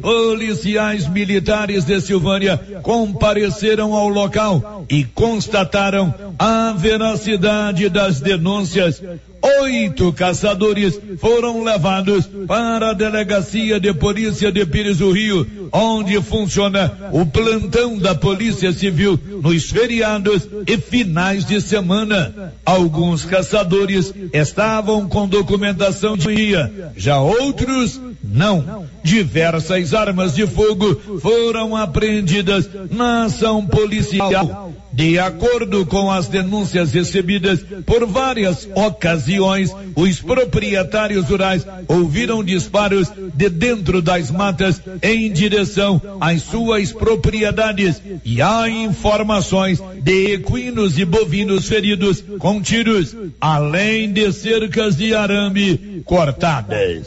Policiais militares de Silvânia compareceram ao local e constataram a veracidade das denúncias Oito caçadores foram levados para a delegacia de polícia de Pires do Rio, onde funciona o plantão da Polícia Civil nos feriados e finais de semana. Alguns caçadores estavam com documentação de dia, já outros não. Diversas armas de fogo foram apreendidas na ação policial. De acordo com as denúncias recebidas por várias ocasiões, os proprietários rurais ouviram disparos de dentro das matas em direção às suas propriedades e há informações de equinos e bovinos feridos com tiros, além de cercas de arame cortadas.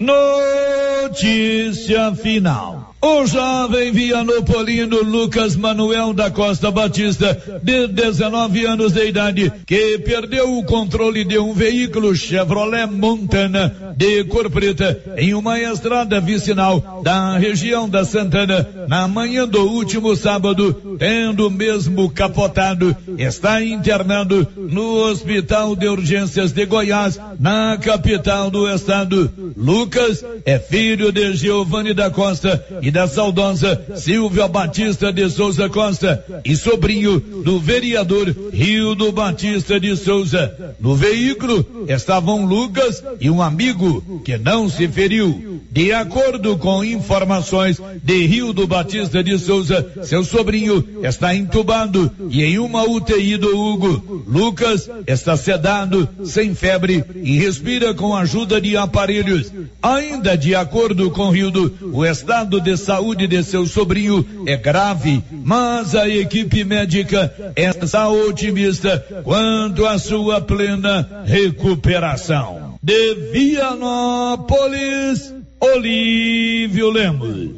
Notícia final. O jovem vianopolino Lucas Manuel da Costa Batista, de 19 anos de idade, que perdeu o controle de um veículo Chevrolet Montana de cor preta em uma estrada vicinal da região da Santana na manhã do último sábado, tendo mesmo capotado, está internado no Hospital de Urgências de Goiás, na capital do estado. Lucas é filho de Giovanni da Costa e da saudosa Silvia Batista de Souza Costa e sobrinho do vereador Rio do Batista de Souza. No veículo estavam Lucas e um amigo que não se feriu. De acordo com informações de Rio do Batista de Souza, seu sobrinho está entubado e em uma UTI do Hugo. Lucas está sedado, sem febre e respira com ajuda de aparelhos. Ainda de acordo com Rio do, o estado de saúde de seu sobrinho é grave, mas a equipe médica está otimista quanto à sua plena recuperação. De Vianópolis, Olívio Lemos.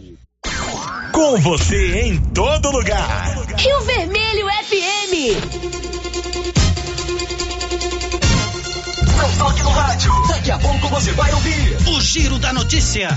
Com você em todo lugar. Rio Vermelho FM. Não toque no rádio. Daqui a pouco você vai ouvir o Giro da Notícia.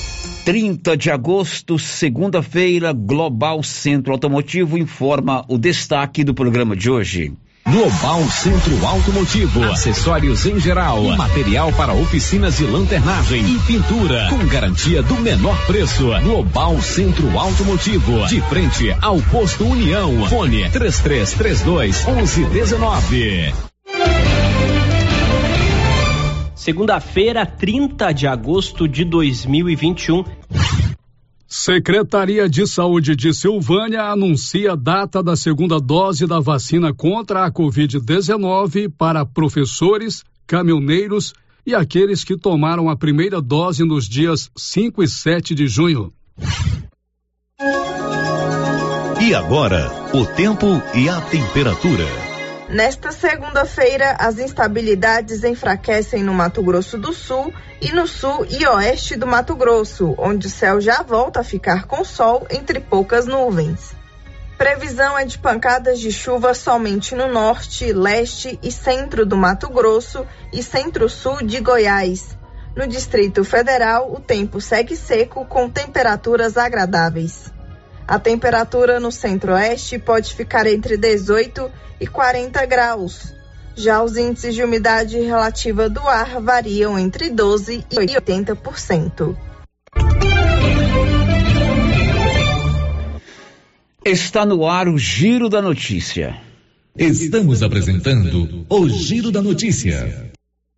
30 de agosto, segunda-feira, Global Centro Automotivo informa o destaque do programa de hoje. Global Centro Automotivo, acessórios em geral, material para oficinas de lanternagem e pintura, com garantia do menor preço. Global Centro Automotivo, de frente ao posto União. Fone 3332 1119. Segunda-feira, 30 de agosto de 2021. Secretaria de Saúde de Silvânia anuncia a data da segunda dose da vacina contra a Covid-19 para professores, caminhoneiros e aqueles que tomaram a primeira dose nos dias 5 e 7 de junho. E agora, o tempo e a temperatura. Nesta segunda-feira, as instabilidades enfraquecem no Mato Grosso do Sul e no sul e oeste do Mato Grosso, onde o céu já volta a ficar com sol entre poucas nuvens. Previsão é de pancadas de chuva somente no norte, leste e centro do Mato Grosso e centro-sul de Goiás. No Distrito Federal, o tempo segue seco com temperaturas agradáveis. A temperatura no centro-oeste pode ficar entre 18 e 40 graus. Já os índices de umidade relativa do ar variam entre 12 e 80%. Está no ar o Giro da Notícia. Estamos apresentando o Giro da Notícia.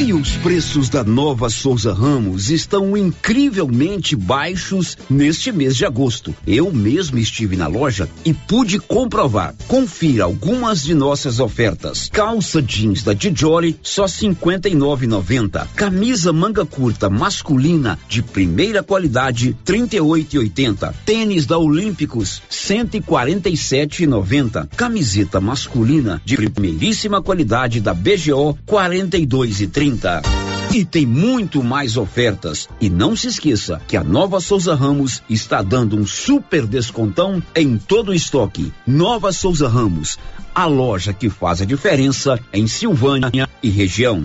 E os preços da nova Souza Ramos estão incrivelmente baixos neste mês de agosto. Eu mesmo estive na loja e pude comprovar. Confira algumas de nossas ofertas. Calça jeans da Dijoli só 59,90. Camisa manga curta masculina de primeira qualidade 38,80. Tênis da Olímpicos 147,90. Camiseta masculina de primeiríssima qualidade da BGO 42,30. E tem muito mais ofertas. E não se esqueça que a nova Souza Ramos está dando um super descontão em todo o estoque. Nova Souza Ramos, a loja que faz a diferença em Silvânia e região.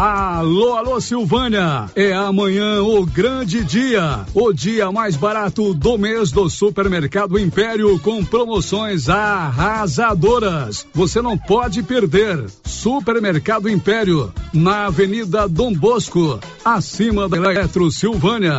Alô, alô, Silvânia! É amanhã o grande dia, o dia mais barato do mês do Supermercado Império com promoções arrasadoras. Você não pode perder. Supermercado Império, na Avenida Dom Bosco, acima da Eletro Silvânia.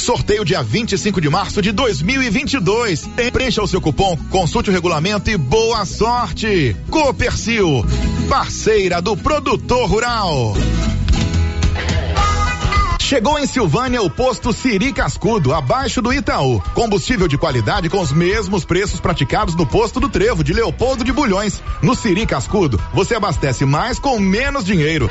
Sorteio dia 25 de março de 2022. Preencha o seu cupom, consulte o regulamento e boa sorte. Copercil, parceira do produtor rural. Chegou em Silvânia o posto Siri Cascudo, abaixo do Itaú. Combustível de qualidade com os mesmos preços praticados no posto do Trevo de Leopoldo de Bulhões. No Siri Cascudo, você abastece mais com menos dinheiro.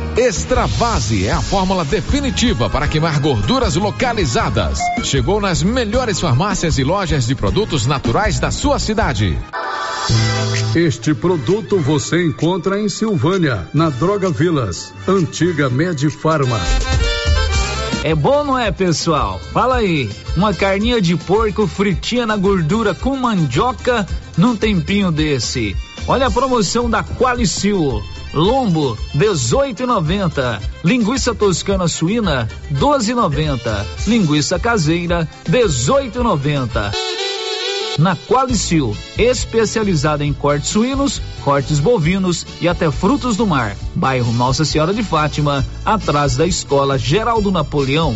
Extravase é a fórmula definitiva para queimar gorduras localizadas. Chegou nas melhores farmácias e lojas de produtos naturais da sua cidade. Este produto você encontra em Silvânia, na Droga Vilas, antiga Medifarma. É bom, não é, pessoal? Fala aí. Uma carninha de porco fritinha na gordura com mandioca num tempinho desse. Olha a promoção da Qualicil. Lombo 18,90. Linguiça toscana suína 12,90. Linguiça caseira 18,90. Na Qualicil, especializada em cortes suínos, cortes bovinos e até frutos do mar. Bairro Nossa Senhora de Fátima, atrás da Escola Geraldo Napoleão.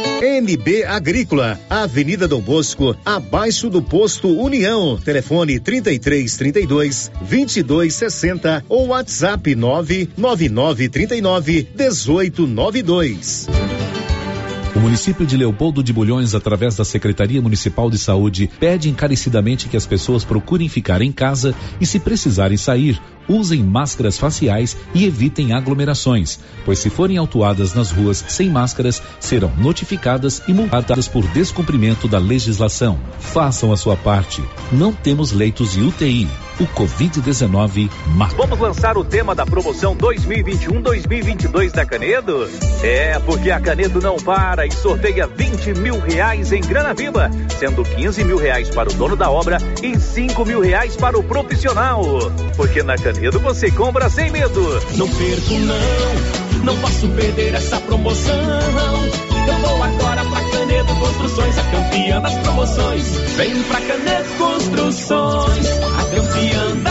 NB Agrícola, Avenida Dom Bosco, abaixo do posto União. Telefone 33 32 22 60 ou WhatsApp 999 39 18 92. O município de Leopoldo de Bulhões, através da Secretaria Municipal de Saúde, pede encarecidamente que as pessoas procurem ficar em casa e, se precisarem sair, usem máscaras faciais e evitem aglomerações, pois se forem autuadas nas ruas sem máscaras, serão notificadas e multadas por descumprimento da legislação. Façam a sua parte. Não temos leitos de UTI. O Covid-19 mata. Vamos lançar o tema da promoção 2021-2022 da Canedo? É, porque a Canedo não para e sorteia 20 mil reais em grana viva, sendo 15 mil reais para o dono da obra e 5 mil reais para o profissional. Porque na Canedo você compra sem medo. Não perco não, não posso perder essa promoção. Eu vou agora pra Canedo Construções, a campeã das promoções. Vem pra Canedo Construções, a campeã das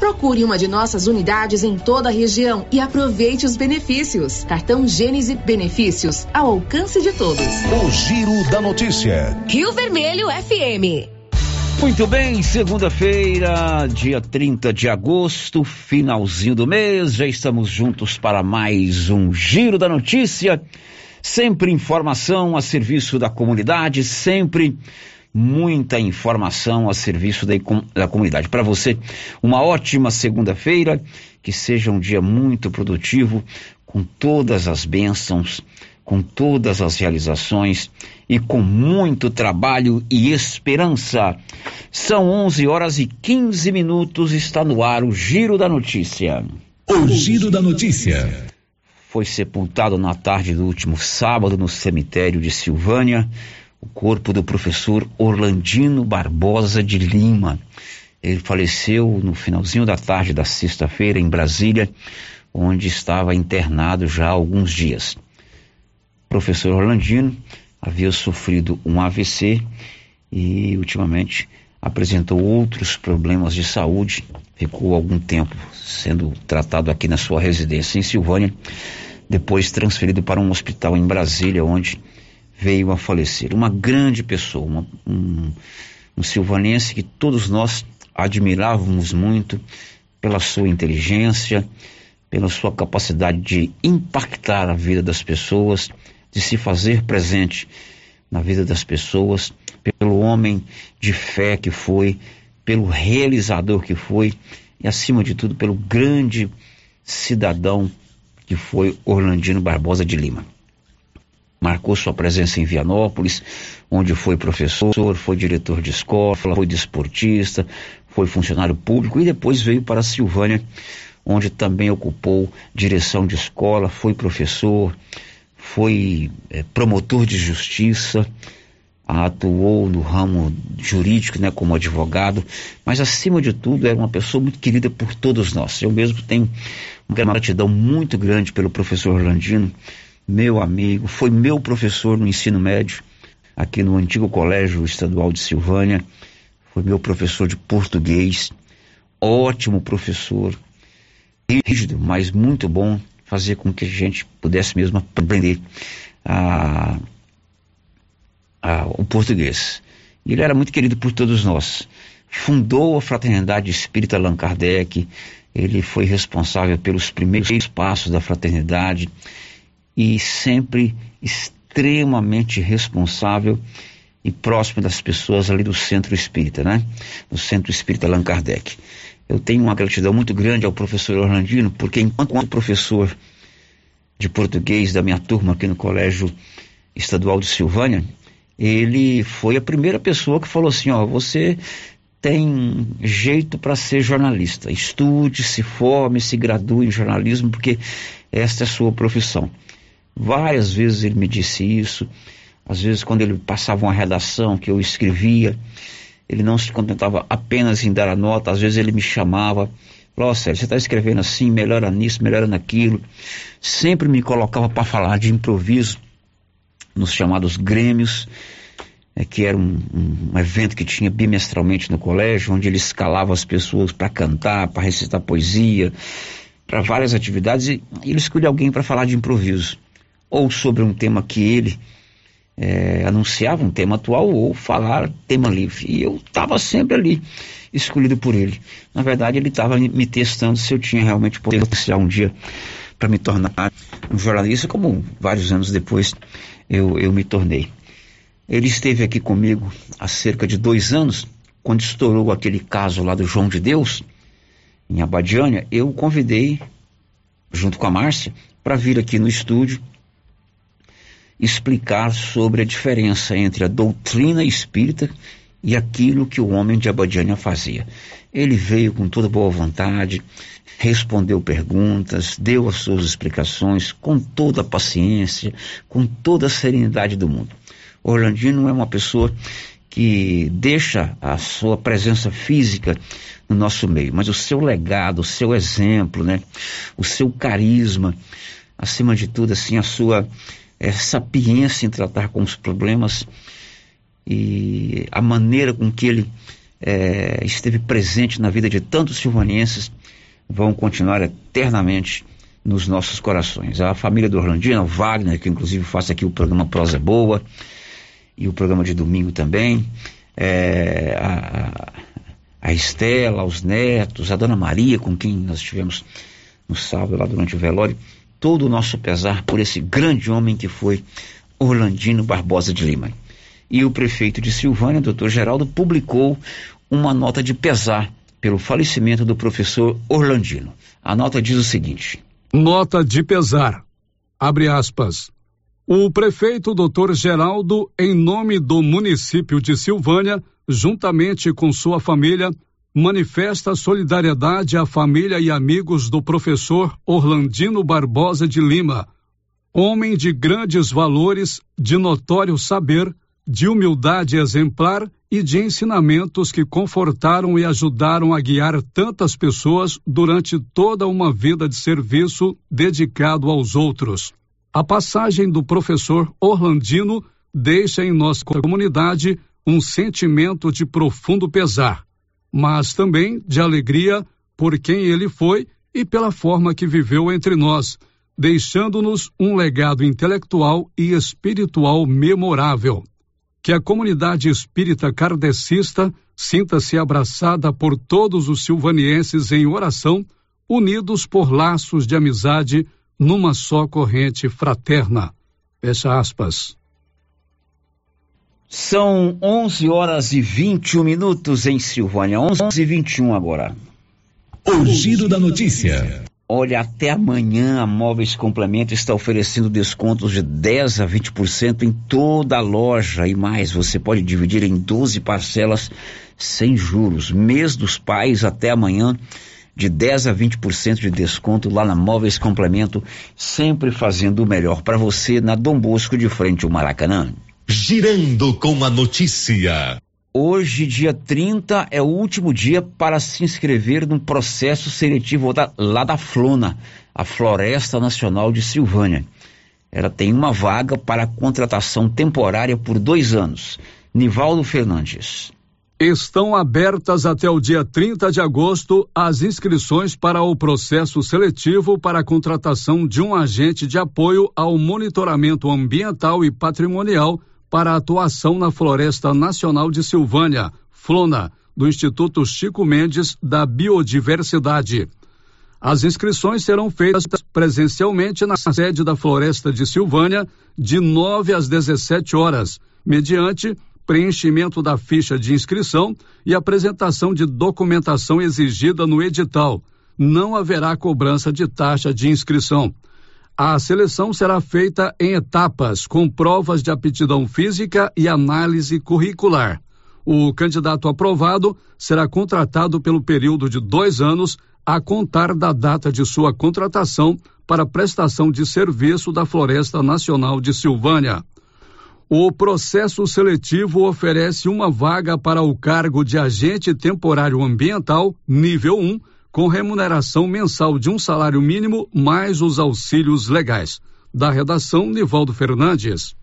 Procure uma de nossas unidades em toda a região e aproveite os benefícios. Cartão Gênese Benefícios ao alcance de todos. O Giro da Notícia. Rio Vermelho FM. Muito bem, segunda-feira, dia 30 de agosto, finalzinho do mês, já estamos juntos para mais um Giro da Notícia. Sempre informação a serviço da comunidade, sempre muita informação a serviço da, da comunidade. Para você, uma ótima segunda-feira, que seja um dia muito produtivo, com todas as bênçãos, com todas as realizações e com muito trabalho e esperança. São 11 horas e 15 minutos, está no ar o Giro da Notícia. O Giro da Notícia. Foi sepultado na tarde do último sábado no cemitério de Silvânia o corpo do professor Orlandino Barbosa de Lima. Ele faleceu no finalzinho da tarde da sexta-feira em Brasília, onde estava internado já há alguns dias. O professor Orlandino havia sofrido um AVC e ultimamente apresentou outros problemas de saúde, ficou algum tempo sendo tratado aqui na sua residência em Silvânia, depois transferido para um hospital em Brasília, onde veio a falecer. Uma grande pessoa, uma, um, um silvanense que todos nós admirávamos muito pela sua inteligência, pela sua capacidade de impactar a vida das pessoas, de se fazer presente na vida das pessoas, pelo homem de fé que foi, pelo realizador que foi e, acima de tudo, pelo grande cidadão que foi Orlandino Barbosa de Lima marcou sua presença em Vianópolis, onde foi professor, foi diretor de escola, foi desportista, foi funcionário público e depois veio para Silvânia, onde também ocupou direção de escola, foi professor, foi é, promotor de justiça, atuou no ramo jurídico, né, como advogado, mas acima de tudo era uma pessoa muito querida por todos nós. Eu mesmo tenho uma gratidão muito grande pelo professor Orlandino, meu amigo, foi meu professor no ensino médio, aqui no antigo Colégio Estadual de Silvânia, foi meu professor de português, ótimo professor, rígido, mas muito bom, fazia com que a gente pudesse mesmo aprender a, a, o português. Ele era muito querido por todos nós. Fundou a Fraternidade Espírita Allan Kardec, ele foi responsável pelos primeiros passos da fraternidade, e sempre extremamente responsável e próximo das pessoas ali do Centro Espírita, né? Do Centro Espírita Allan Kardec. Eu tenho uma gratidão muito grande ao professor Orlandino, porque enquanto professor de português da minha turma aqui no Colégio Estadual de Silvânia, ele foi a primeira pessoa que falou assim, ó, você tem jeito para ser jornalista, estude, se forme, se gradue em jornalismo, porque esta é a sua profissão. Várias vezes ele me disse isso. Às vezes, quando ele passava uma redação que eu escrevia, ele não se contentava apenas em dar a nota, às vezes ele me chamava. Falou, Sérgio, você está escrevendo assim, melhora nisso, melhora naquilo. Sempre me colocava para falar de improviso nos chamados grêmios, é, que era um, um, um, evento que tinha bimestralmente no colégio, onde ele escalava as pessoas para cantar, para recitar poesia, para várias atividades, e ele escolhia alguém para falar de improviso ou sobre um tema que ele é, anunciava, um tema atual, ou falar tema livre. E eu estava sempre ali, escolhido por ele. Na verdade, ele estava me testando se eu tinha realmente potencial um dia para me tornar um jornalista, como vários anos depois eu, eu me tornei. Ele esteve aqui comigo há cerca de dois anos, quando estourou aquele caso lá do João de Deus, em Abadiânia, eu o convidei, junto com a Márcia, para vir aqui no estúdio explicar sobre a diferença entre a doutrina espírita e aquilo que o homem de Abadiânia fazia. Ele veio com toda boa vontade, respondeu perguntas, deu as suas explicações com toda a paciência, com toda a serenidade do mundo. Orlandino é uma pessoa que deixa a sua presença física no nosso meio, mas o seu legado, o seu exemplo, né, o seu carisma, acima de tudo, assim, a sua é, sapiência em tratar com os problemas e a maneira com que ele é, esteve presente na vida de tantos silvanenses vão continuar eternamente nos nossos corações. A família do Orlandino, Wagner, que inclusive faz aqui o programa Prosa Boa e o programa de domingo também, é, a, a Estela, os netos, a Dona Maria, com quem nós estivemos no sábado lá durante o velório, todo o nosso pesar por esse grande homem que foi Orlandino Barbosa de Lima. E o prefeito de Silvânia, doutor Geraldo, publicou uma nota de pesar pelo falecimento do professor Orlandino. A nota diz o seguinte: Nota de pesar. Abre aspas. O prefeito Dr. Geraldo, em nome do município de Silvânia, juntamente com sua família, manifesta solidariedade à família e amigos do professor Orlandino Barbosa de Lima, homem de grandes valores, de notório saber, de humildade exemplar e de ensinamentos que confortaram e ajudaram a guiar tantas pessoas durante toda uma vida de serviço dedicado aos outros. A passagem do professor Orlandino deixa em nossa comunidade um sentimento de profundo pesar, mas também de alegria por quem ele foi e pela forma que viveu entre nós, deixando-nos um legado intelectual e espiritual memorável que a comunidade espírita kardecista sinta-se abraçada por todos os silvanienses em oração, unidos por laços de amizade numa só corrente fraterna. Fecha aspas. São 11 horas e 21 minutos em Silvânia. 11 e 21 agora. O giro da notícia. Olha, até amanhã a Móveis Complemento está oferecendo descontos de 10 a 20% em toda a loja e mais. Você pode dividir em 12 parcelas sem juros. Mês dos pais até amanhã de 10 a 20% de desconto lá na Móveis Complemento, sempre fazendo o melhor para você na Dom Bosco de frente ao Maracanã. Girando com a notícia. Hoje, dia 30, é o último dia para se inscrever no processo seletivo da, lá da Flona, a Floresta Nacional de Silvânia. Ela tem uma vaga para contratação temporária por dois anos. Nivaldo Fernandes. Estão abertas até o dia 30 de agosto as inscrições para o processo seletivo para a contratação de um agente de apoio ao monitoramento ambiental e patrimonial para atuação na Floresta Nacional de Silvânia, FLONA, do Instituto Chico Mendes da Biodiversidade. As inscrições serão feitas presencialmente na sede da Floresta de Silvânia, de 9 às 17 horas, mediante preenchimento da ficha de inscrição e apresentação de documentação exigida no edital. Não haverá cobrança de taxa de inscrição. A seleção será feita em etapas, com provas de aptidão física e análise curricular. O candidato aprovado será contratado pelo período de dois anos a contar da data de sua contratação para prestação de serviço da Floresta Nacional de Silvânia. O processo seletivo oferece uma vaga para o cargo de agente temporário ambiental, nível 1, com remuneração mensal de um salário mínimo mais os auxílios legais. Da redação, Nivaldo Fernandes.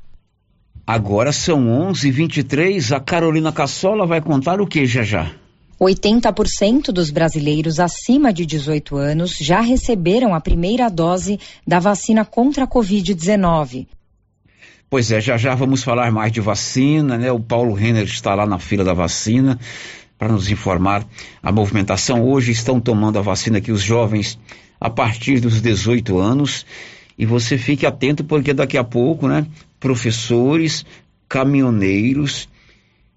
Agora são 11:23. A Carolina Cassola vai contar o que já já. 80% dos brasileiros acima de 18 anos já receberam a primeira dose da vacina contra a Covid-19. Pois é, já já vamos falar mais de vacina, né? O Paulo Renner está lá na fila da vacina para nos informar a movimentação. Hoje estão tomando a vacina aqui os jovens a partir dos 18 anos. E você fique atento porque daqui a pouco, né, professores, caminhoneiros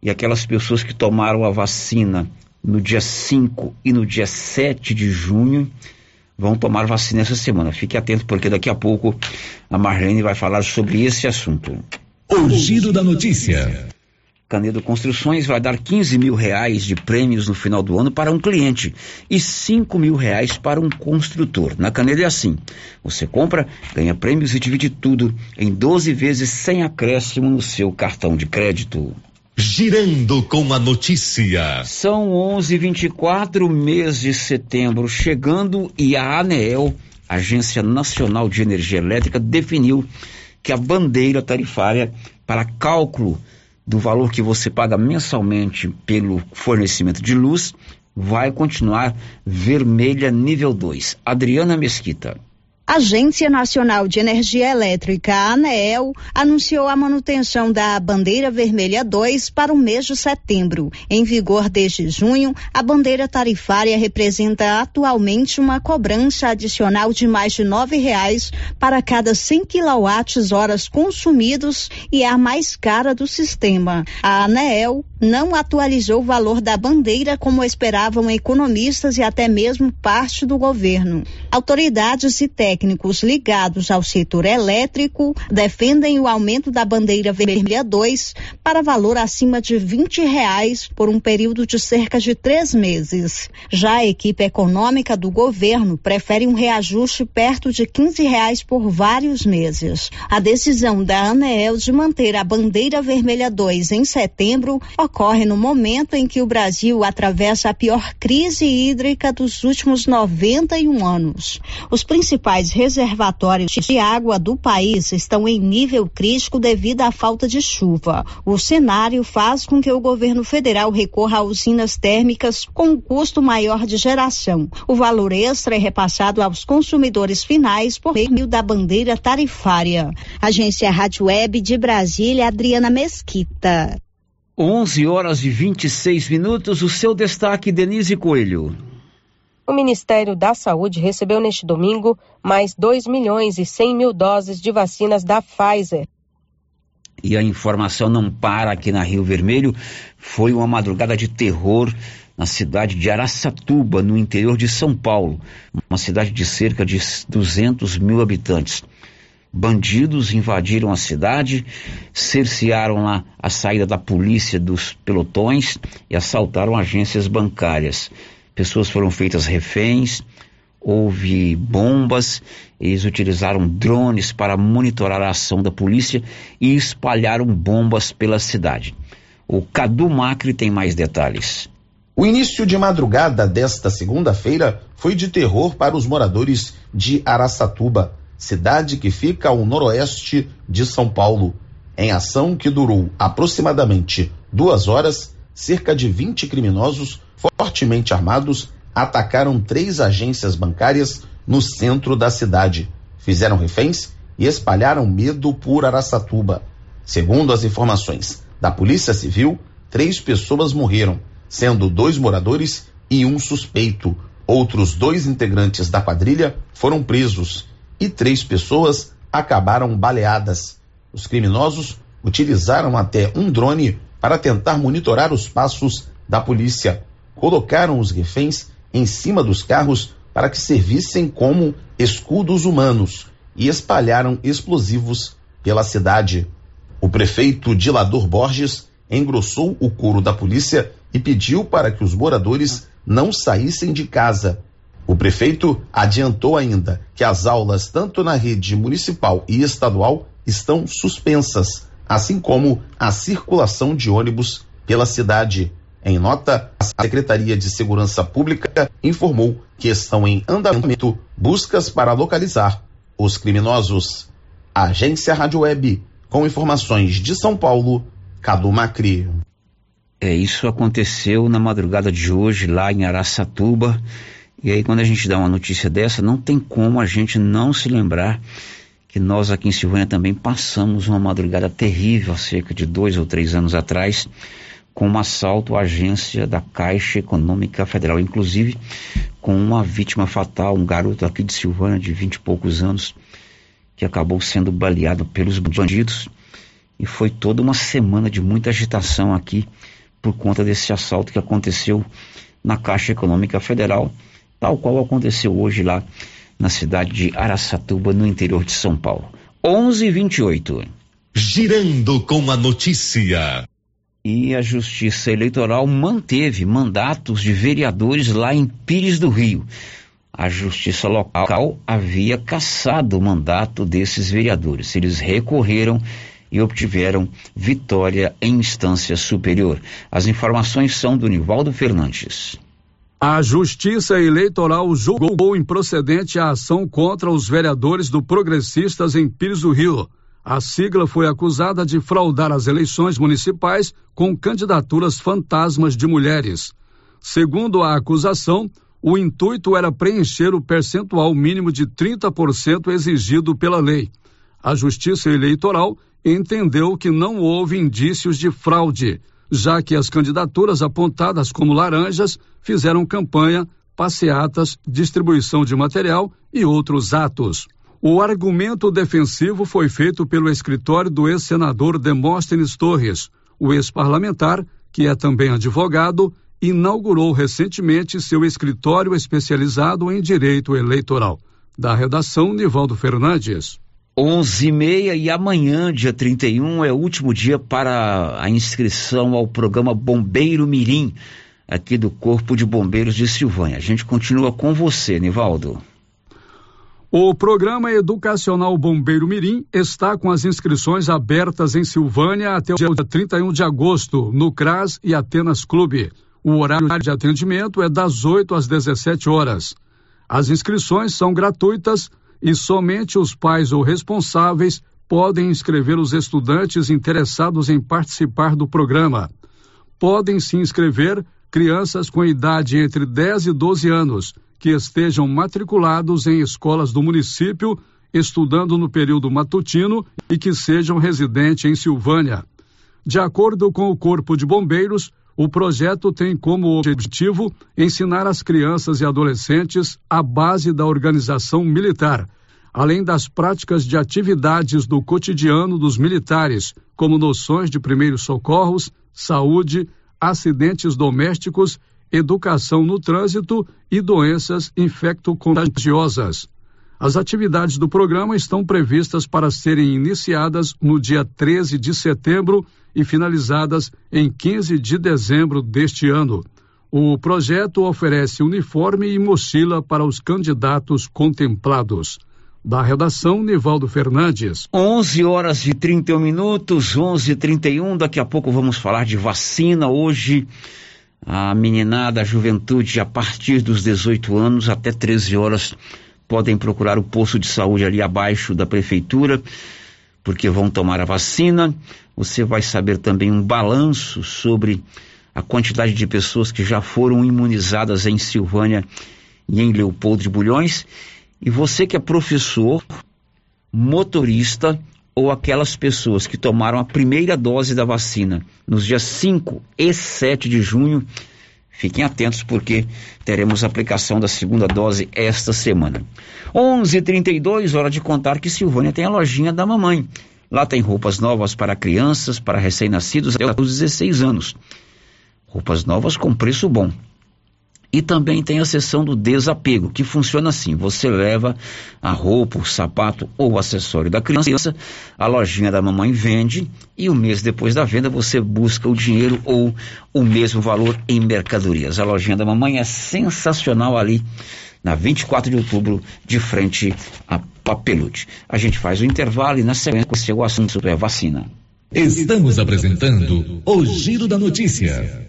e aquelas pessoas que tomaram a vacina no dia 5 e no dia 7 de junho vão tomar vacina essa semana. Fique atento porque daqui a pouco a Marlene vai falar sobre esse assunto. O giro da notícia. Canedo Construções vai dar 15 mil reais de prêmios no final do ano para um cliente e 5 mil reais para um construtor. Na Canedo é assim: você compra, ganha prêmios e divide tudo em 12 vezes sem acréscimo no seu cartão de crédito. Girando com a notícia. São 11:24 mês de setembro chegando e a ANEEL, Agência Nacional de Energia Elétrica, definiu que a bandeira tarifária para cálculo do valor que você paga mensalmente pelo fornecimento de luz vai continuar vermelha nível 2. Adriana Mesquita. A Agência Nacional de Energia Elétrica, a ANEEL, anunciou a manutenção da bandeira vermelha 2 para o mês de setembro. Em vigor desde junho, a bandeira tarifária representa atualmente uma cobrança adicional de mais de nove reais para cada 100 kWh consumidos e é a mais cara do sistema. A ANEEL não atualizou o valor da bandeira como esperavam economistas e até mesmo parte do governo. Autoridades e técnicos ligados ao setor elétrico defendem o aumento da bandeira vermelha 2 para valor acima de 20 reais por um período de cerca de três meses. Já a equipe econômica do governo prefere um reajuste perto de 15 reais por vários meses. A decisão da ANEEL de manter a bandeira vermelha 2 em setembro ocorre no momento em que o Brasil atravessa a pior crise hídrica dos últimos 91 anos. Os principais reservatórios de água do país estão em nível crítico devido à falta de chuva. O cenário faz com que o governo federal recorra a usinas térmicas com um custo maior de geração. O valor extra é repassado aos consumidores finais por meio da bandeira tarifária. Agência Rádio Web de Brasília, Adriana Mesquita. 11 horas e 26 minutos. O seu destaque, Denise Coelho. O Ministério da Saúde recebeu neste domingo mais 2 milhões e 100 mil doses de vacinas da Pfizer. E a informação não para aqui na Rio Vermelho. Foi uma madrugada de terror na cidade de Araçatuba, no interior de São Paulo, uma cidade de cerca de 200 mil habitantes. Bandidos invadiram a cidade, cercearam lá a saída da polícia dos pelotões e assaltaram agências bancárias. Pessoas foram feitas reféns, houve bombas, eles utilizaram drones para monitorar a ação da polícia e espalharam bombas pela cidade. O Cadu Macri tem mais detalhes. O início de madrugada desta segunda-feira foi de terror para os moradores de Araçatuba cidade que fica ao noroeste de São Paulo. Em ação que durou aproximadamente duas horas, cerca de 20 criminosos fortemente armados atacaram três agências bancárias no centro da cidade. Fizeram reféns e espalharam medo por Araçatuba. Segundo as informações da Polícia Civil, três pessoas morreram, sendo dois moradores e um suspeito. Outros dois integrantes da quadrilha foram presos e três pessoas acabaram baleadas. Os criminosos utilizaram até um drone para tentar monitorar os passos da polícia. Colocaram os reféns em cima dos carros para que servissem como escudos humanos e espalharam explosivos pela cidade. O prefeito Dilador Borges engrossou o coro da polícia e pediu para que os moradores não saíssem de casa o prefeito adiantou ainda que as aulas, tanto na rede municipal e estadual, estão suspensas, assim como a circulação de ônibus pela cidade. Em nota, a Secretaria de Segurança Pública informou que estão em andamento buscas para localizar os criminosos. Agência Rádio Web, com informações de São Paulo, Cadu Macri. É, isso aconteceu na madrugada de hoje, lá em Araçatuba. E aí, quando a gente dá uma notícia dessa, não tem como a gente não se lembrar que nós aqui em Silvânia também passamos uma madrugada terrível, há cerca de dois ou três anos atrás, com um assalto à agência da Caixa Econômica Federal, inclusive com uma vítima fatal, um garoto aqui de Silvânia de vinte e poucos anos, que acabou sendo baleado pelos bandidos. E foi toda uma semana de muita agitação aqui por conta desse assalto que aconteceu na Caixa Econômica Federal tal qual aconteceu hoje lá na cidade de Araçatuba, no interior de São Paulo. 11:28. Girando com a notícia. E a Justiça Eleitoral manteve mandatos de vereadores lá em Pires do Rio. A Justiça local havia cassado o mandato desses vereadores. Eles recorreram e obtiveram vitória em instância superior. As informações são do Nivaldo Fernandes. A Justiça Eleitoral julgou improcedente a ação contra os vereadores do Progressistas em Pires do Rio. A sigla foi acusada de fraudar as eleições municipais com candidaturas fantasmas de mulheres. Segundo a acusação, o intuito era preencher o percentual mínimo de 30% exigido pela lei. A Justiça Eleitoral entendeu que não houve indícios de fraude, já que as candidaturas apontadas como laranjas fizeram campanha, passeatas, distribuição de material e outros atos. O argumento defensivo foi feito pelo escritório do ex-senador Demóstenes Torres. O ex-parlamentar, que é também advogado, inaugurou recentemente seu escritório especializado em direito eleitoral. Da redação, Nivaldo Fernandes. 11 e meia e amanhã, dia 31, é o último dia para a inscrição ao programa Bombeiro Mirim, aqui do Corpo de Bombeiros de Silvânia. A gente continua com você, Nivaldo. O programa educacional Bombeiro Mirim está com as inscrições abertas em Silvânia até o dia 31 de agosto, no CRAS e Atenas Clube. O horário de atendimento é das 8 às 17 horas. As inscrições são gratuitas e somente os pais ou responsáveis podem inscrever os estudantes interessados em participar do programa. Podem se inscrever crianças com idade entre 10 e 12 anos que estejam matriculados em escolas do município, estudando no período matutino e que sejam residentes em Silvânia. De acordo com o Corpo de Bombeiros, o projeto tem como objetivo ensinar as crianças e adolescentes a base da organização militar, além das práticas de atividades do cotidiano dos militares, como noções de primeiros socorros, saúde, acidentes domésticos, educação no trânsito e doenças infecto-contagiosas. As atividades do programa estão previstas para serem iniciadas no dia 13 de setembro e finalizadas em 15 de dezembro deste ano. O projeto oferece uniforme e mochila para os candidatos contemplados. Da redação, Nivaldo Fernandes. 11 horas e 31 minutos, 11 e 31 Daqui a pouco vamos falar de vacina. Hoje, a meninada, a juventude, a partir dos 18 anos até 13 horas, podem procurar o posto de saúde ali abaixo da prefeitura, porque vão tomar a vacina. Você vai saber também um balanço sobre a quantidade de pessoas que já foram imunizadas em Silvânia e em Leopoldo de Bulhões. E você que é professor, motorista ou aquelas pessoas que tomaram a primeira dose da vacina nos dias 5 e 7 de junho, fiquem atentos porque teremos aplicação da segunda dose esta semana. 11:32 hora de contar que Silvânia tem a lojinha da mamãe. Lá tem roupas novas para crianças, para recém-nascidos até os 16 anos. Roupas novas com preço bom. E também tem a seção do desapego, que funciona assim: você leva a roupa, o sapato ou o acessório da criança, a lojinha da mamãe vende e um mês depois da venda você busca o dinheiro ou o mesmo valor em mercadorias. A lojinha da mamãe é sensacional ali na 24 de outubro, de frente a Papelude. A gente faz o intervalo e na sequência o assunto é vacina. Estamos apresentando o Giro da Notícia.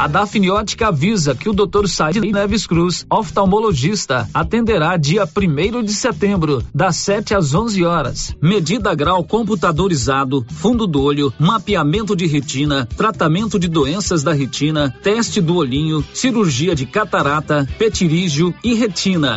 A Dafniótica avisa que o Dr. Said Neves Cruz, oftalmologista, atenderá dia 1 de setembro, das 7 às 11 horas. Medida grau computadorizado, fundo do olho, mapeamento de retina, tratamento de doenças da retina, teste do olhinho, cirurgia de catarata, petirígio e retina.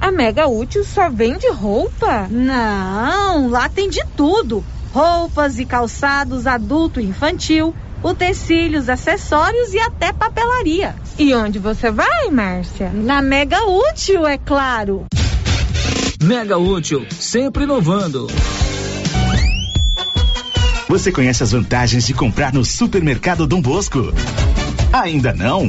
A Mega Útil só vende roupa? Não, lá tem de tudo: roupas e calçados adulto e infantil, utensílios, acessórios e até papelaria. E onde você vai, Márcia? Na Mega Útil, é claro. Mega Útil, sempre inovando. Você conhece as vantagens de comprar no Supermercado Dom Bosco? Ainda não?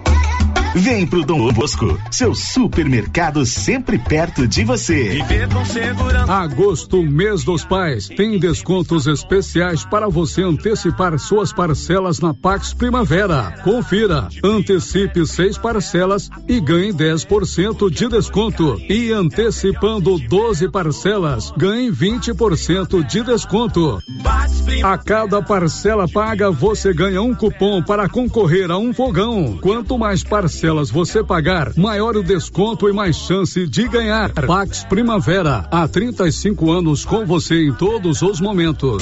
Vem pro Dom Bosco, seu supermercado sempre perto de você. Agosto, mês dos pais, tem descontos especiais para você antecipar suas parcelas na Pax Primavera. Confira, antecipe seis parcelas e ganhe 10% de desconto. E antecipando 12 parcelas, ganhe 20% de desconto. A cada parcela paga, você ganha um cupom para concorrer a um fogão. Quanto mais parcelas parcelas você pagar, maior o desconto e mais chance de ganhar. Pax Primavera, há 35 anos com você em todos os momentos.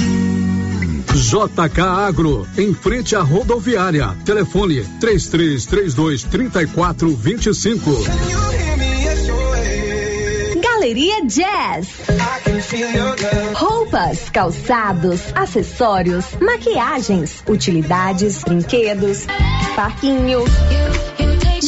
JK Agro, em frente à rodoviária. Telefone 3332 3425. Galeria Jazz. Roupas, calçados, acessórios, maquiagens, utilidades, brinquedos, parquinho.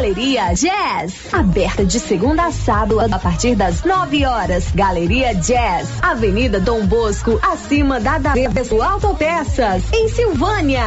Galeria Jazz, aberta de segunda a sábado a partir das 9 horas. Galeria Jazz, Avenida Dom Bosco, acima da Daveso Autopeças, em Silvânia.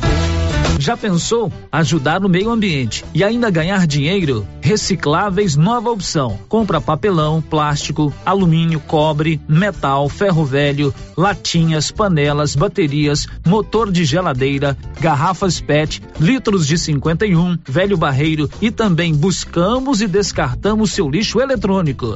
Já pensou ajudar no meio ambiente e ainda ganhar dinheiro? Recicláveis Nova Opção. Compra papelão, plástico, alumínio, cobre, metal, ferro velho, latinhas, panelas, baterias, motor de geladeira, garrafas PET, litros de 51, velho barreiro e também buscamos e descartamos seu lixo eletrônico.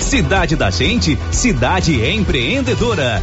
Cidade da Gente, cidade empreendedora.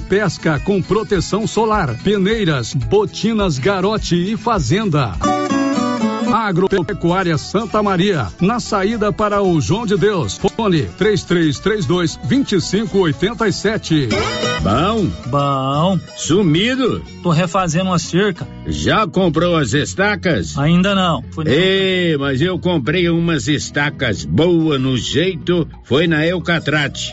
pesca com proteção solar, peneiras, botinas Garote e Fazenda. Agropecuária Santa Maria, na saída para o João de Deus. Fone 3332 2587. Bom? Bom. Sumido? Tô refazendo uma cerca. Já comprou as estacas? Ainda não. Ei, mas eu comprei umas estacas boas no jeito, foi na Eucatrate.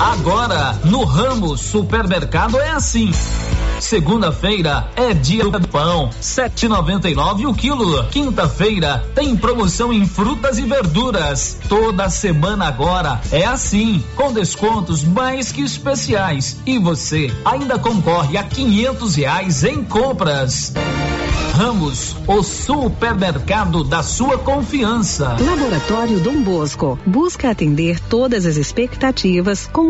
Agora, no Ramos Supermercado é assim. Segunda-feira é dia do pão, 7,99 o quilo. Quinta-feira tem promoção em frutas e verduras. Toda semana agora é assim, com descontos mais que especiais. E você ainda concorre a quinhentos reais em compras. Ramos, o supermercado da sua confiança. Laboratório Dom Bosco busca atender todas as expectativas com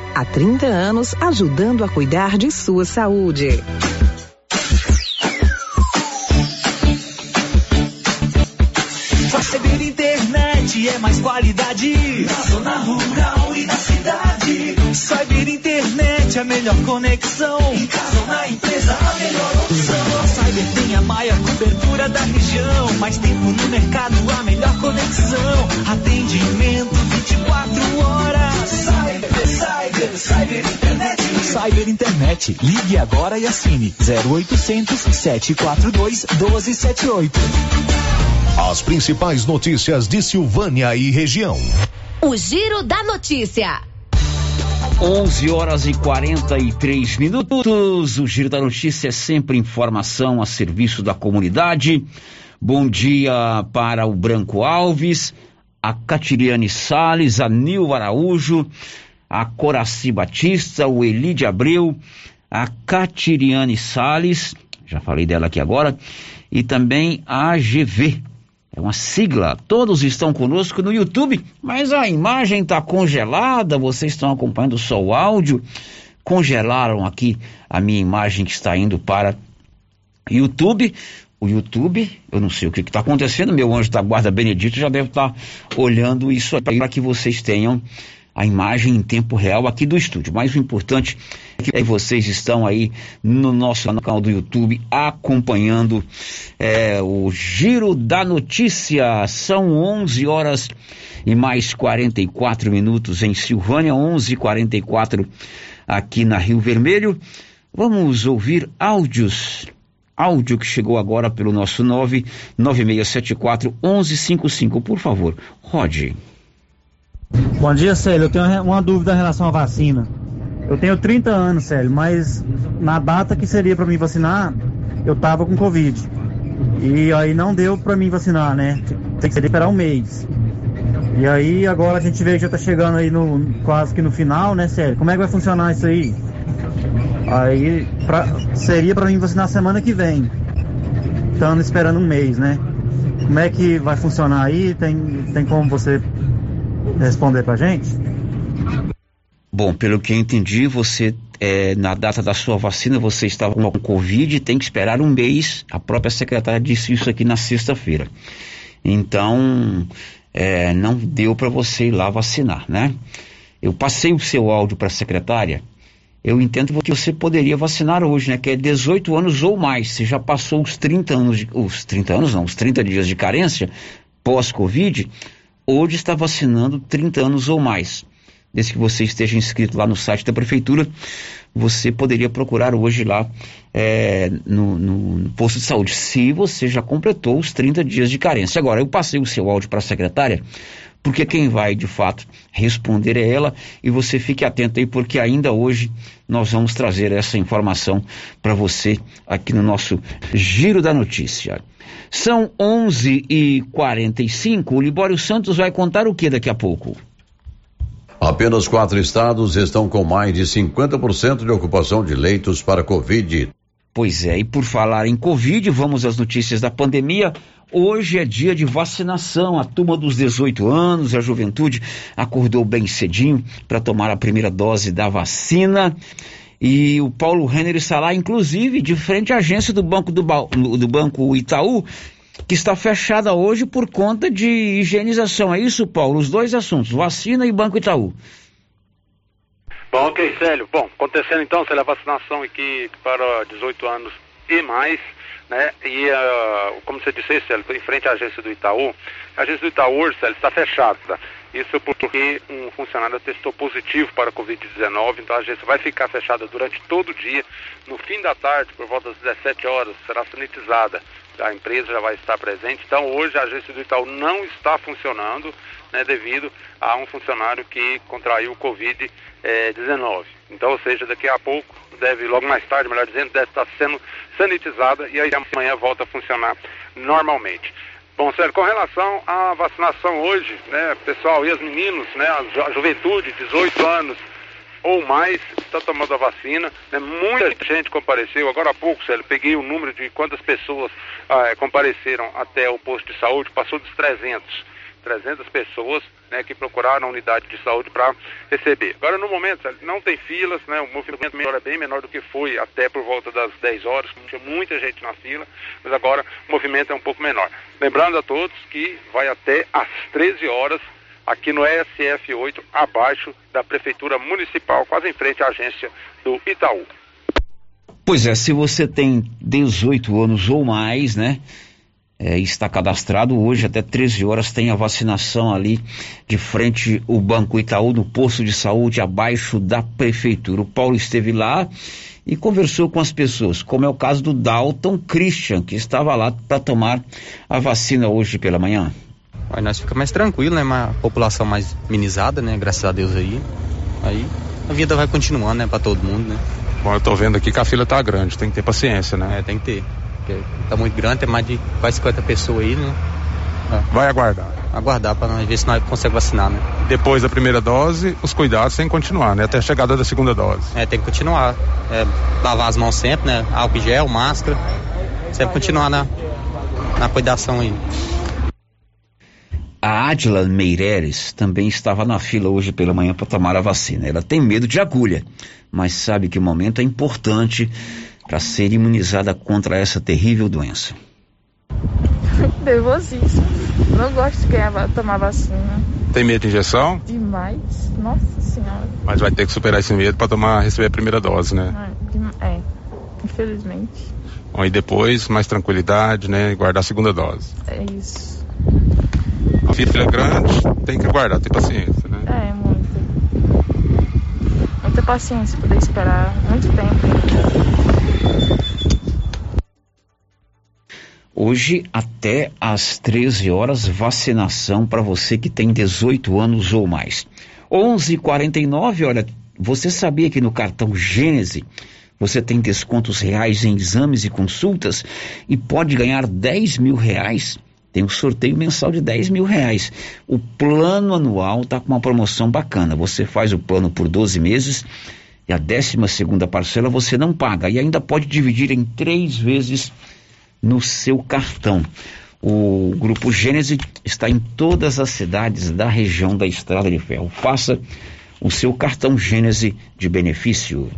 há 30 anos ajudando a cuidar de sua saúde. É mais qualidade na zona rural e na cidade. Cyber internet a melhor conexão. Em casa ou na empresa, a melhor opção. A Cyber tem a maior cobertura da região. Mais tempo no mercado, a melhor conexão. Atendimento 24 horas. Cyber, Cyber, Cyber Internet. Cyber Internet. Ligue agora e assine 0800 742 1278. As principais notícias de Silvânia e região. O Giro da Notícia. 11 horas e 43 minutos. O Giro da Notícia é sempre informação a serviço da comunidade. Bom dia para o Branco Alves, a Catiriane Sales, a Nil Araújo, a Coraci Batista, o Elide Abreu, a Catiriane Sales, já falei dela aqui agora, e também a AGV, é uma sigla. Todos estão conosco no YouTube, mas a imagem está congelada. Vocês estão acompanhando só o áudio. Congelaram aqui a minha imagem que está indo para YouTube. O YouTube, eu não sei o que está acontecendo. Meu anjo da guarda Benedito já deve estar tá olhando isso para que vocês tenham a imagem em tempo real aqui do estúdio. Mas o importante é que vocês estão aí no nosso canal do YouTube acompanhando é, o Giro da Notícia. São 11 horas e mais 44 minutos em Silvânia, 11:44 aqui na Rio Vermelho. Vamos ouvir áudios áudio que chegou agora pelo nosso 99674 1155, por favor. Rode. Bom dia, Célio. Eu tenho uma dúvida em relação à vacina. Eu tenho 30 anos, Célio, mas na data que seria para mim vacinar, eu tava com Covid. E aí não deu para mim vacinar, né? Tem que esperar um mês. E aí agora a gente vê que já tá chegando aí no quase que no final, né, Célio? Como é que vai funcionar isso aí? Aí pra, seria para mim vacinar semana que vem. Estando esperando um mês, né? Como é que vai funcionar aí? Tem, tem como você responder pra gente? Bom, pelo que eu entendi, você é, na data da sua vacina você estava com Covid e tem que esperar um mês. A própria secretária disse isso aqui na sexta-feira. Então, é, não deu para você ir lá vacinar, né? Eu passei o seu áudio para a secretária. Eu entendo que você poderia vacinar hoje, né? Que é 18 anos ou mais. Você já passou os 30 anos, de, os 30 anos não, os 30 dias de carência pós-Covid. Hoje está vacinando 30 anos ou mais desde que você esteja inscrito lá no site da prefeitura, você poderia procurar hoje lá é, no, no, posto de saúde, se você já completou os 30 dias de carência. Agora, eu passei o seu áudio para a secretária, porque quem vai de fato responder é ela, e você fique atento aí, porque ainda hoje nós vamos trazer essa informação para você aqui no nosso Giro da Notícia. São 11h45, o Libório Santos vai contar o que daqui a pouco? Apenas quatro estados estão com mais de 50% de ocupação de leitos para Covid. Pois é, e por falar em Covid, vamos às notícias da pandemia. Hoje é dia de vacinação. A turma dos 18 anos, a juventude, acordou bem cedinho para tomar a primeira dose da vacina. E o Paulo Renner está lá, inclusive, de frente à agência do Banco, do, do Banco Itaú, que está fechada hoje por conta de higienização. É isso, Paulo? Os dois assuntos, vacina e Banco Itaú. Bom, ok, Célio. Bom, acontecendo então, Célio, a vacinação aqui para 18 anos e mais, né? E uh, como você disse, Célio, em frente à agência do Itaú, a agência do Itaú, Célio, está fechada. Isso porque um funcionário testou positivo para a Covid-19, então a agência vai ficar fechada durante todo o dia. No fim da tarde, por volta das 17 horas, será sanitizada a empresa já vai estar presente. Então, hoje a agência do Itaú não está funcionando, né, devido a um funcionário que contraiu o Covid-19. Eh, então, ou seja, daqui a pouco, deve, logo mais tarde, melhor dizendo, deve estar sendo sanitizada e aí amanhã volta a funcionar normalmente. Bom, Sérgio, com relação à vacinação hoje, né, pessoal, e os meninos, né, a juventude, 18 anos, ou mais está tomando a vacina. Né? Muita gente compareceu. Agora há pouco, Célio, peguei o número de quantas pessoas ah, compareceram até o posto de saúde, passou dos 300. 300 pessoas né, que procuraram a unidade de saúde para receber. Agora, no momento, não tem filas, né, o movimento é bem menor do que foi até por volta das 10 horas, tinha muita gente na fila, mas agora o movimento é um pouco menor. Lembrando a todos que vai até às 13 horas aqui no ESF 8, abaixo da Prefeitura Municipal, quase em frente à agência do Itaú. Pois é, se você tem 18 anos ou mais, né? É, está cadastrado hoje até 13 horas tem a vacinação ali de frente o Banco Itaú no posto de saúde abaixo da prefeitura. O Paulo esteve lá e conversou com as pessoas, como é o caso do Dalton Christian, que estava lá para tomar a vacina hoje pela manhã. Aí nós fica mais tranquilo, né? Uma população mais minimizada, né? Graças a Deus aí. Aí a vida vai continuando, né? Pra todo mundo, né? Bom, eu tô vendo aqui que a fila tá grande, tem que ter paciência, né? É, tem que ter. Porque tá muito grande, tem mais de quase 50 pessoas aí, né? É. Vai aguardar. Aguardar para nós ver se nós conseguimos vacinar, né? Depois da primeira dose, os cuidados têm que continuar, né? Até a chegada da segunda dose. É, tem que continuar. É, lavar as mãos sempre, né? Álcool gel, máscara. Sempre continuar na, na cuidação aí. A Adila Meireles também estava na fila hoje pela manhã para tomar a vacina. Ela tem medo de agulha, mas sabe que o momento é importante para ser imunizada contra essa terrível doença. Nervosíssimo. Não gosto de ganhar, tomar vacina. Tem medo de injeção? Demais. Nossa Senhora. Mas vai ter que superar esse medo para tomar, receber a primeira dose, né? É, é infelizmente. Bom, e depois, mais tranquilidade, né? Guardar a segunda dose. É isso. A fila é grande, tem que aguardar, ter paciência, né? É, muito. Muita paciência, poder esperar muito tempo. Hoje, até às 13 horas, vacinação para você que tem 18 anos ou mais. 11:49. Olha, você sabia que no cartão Gênese você tem descontos reais em exames e consultas e pode ganhar 10 mil reais? Tem um sorteio mensal de 10 mil reais. O plano anual está com uma promoção bacana. Você faz o plano por 12 meses e a 12 segunda parcela você não paga. E ainda pode dividir em três vezes no seu cartão. O Grupo Gênese está em todas as cidades da região da Estrada de Ferro. Faça o seu cartão Gênese de benefício.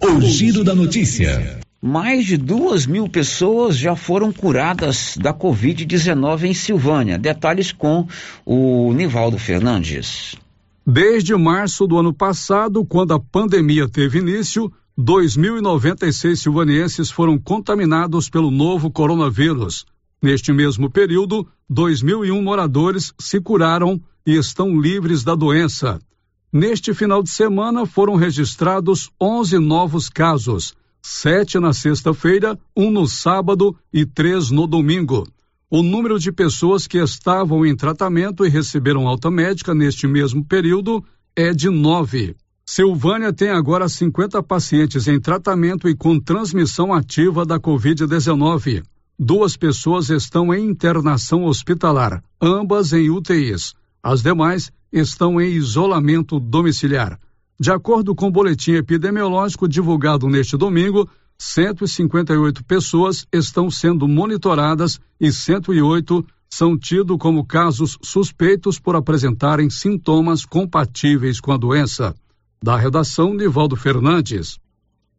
O giro da notícia. Mais de duas mil pessoas já foram curadas da Covid-19 em Silvânia. Detalhes com o Nivaldo Fernandes. Desde março do ano passado, quando a pandemia teve início, 2.096 silvanienses foram contaminados pelo novo coronavírus. Neste mesmo período, 2.001 moradores se curaram e estão livres da doença. Neste final de semana foram registrados 11 novos casos, sete na sexta-feira, um no sábado e três no domingo. O número de pessoas que estavam em tratamento e receberam alta médica neste mesmo período é de nove. Silvânia tem agora 50 pacientes em tratamento e com transmissão ativa da Covid-19. Duas pessoas estão em internação hospitalar, ambas em UTIs. As demais estão em isolamento domiciliar. De acordo com o boletim epidemiológico divulgado neste domingo, 158 pessoas estão sendo monitoradas e 108 são tidos como casos suspeitos por apresentarem sintomas compatíveis com a doença. Da redação, Nivaldo Fernandes.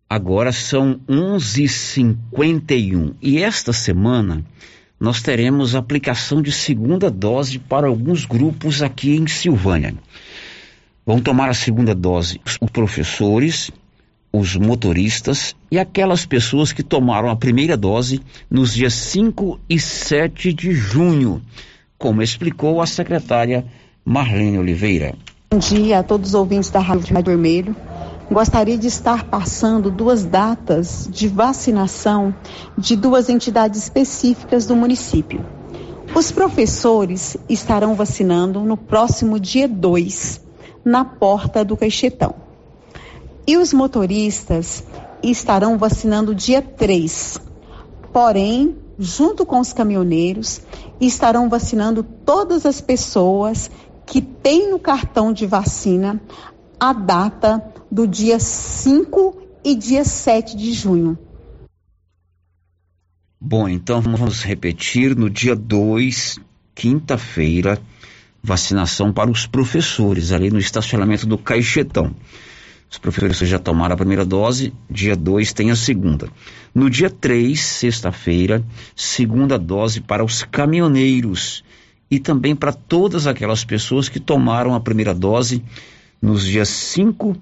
Agora são 11h51 e esta semana nós teremos aplicação de segunda dose para alguns grupos aqui em Silvânia. Vão tomar a segunda dose os professores, os motoristas e aquelas pessoas que tomaram a primeira dose nos dias 5 e 7 de junho, como explicou a secretária Marlene Oliveira. Bom dia a todos os ouvintes da Rádio Vermelho. Gostaria de estar passando duas datas de vacinação de duas entidades específicas do município. Os professores estarão vacinando no próximo dia 2, na porta do Caixetão. E os motoristas estarão vacinando dia 3. Porém, junto com os caminhoneiros, estarão vacinando todas as pessoas que têm no cartão de vacina a data do dia 5 e dia 7 de junho. Bom, então vamos repetir no dia 2, quinta-feira, vacinação para os professores ali no estacionamento do Caixetão. Os professores já tomaram a primeira dose, dia 2 tem a segunda. No dia 3, sexta-feira, segunda dose para os caminhoneiros e também para todas aquelas pessoas que tomaram a primeira dose nos dias 5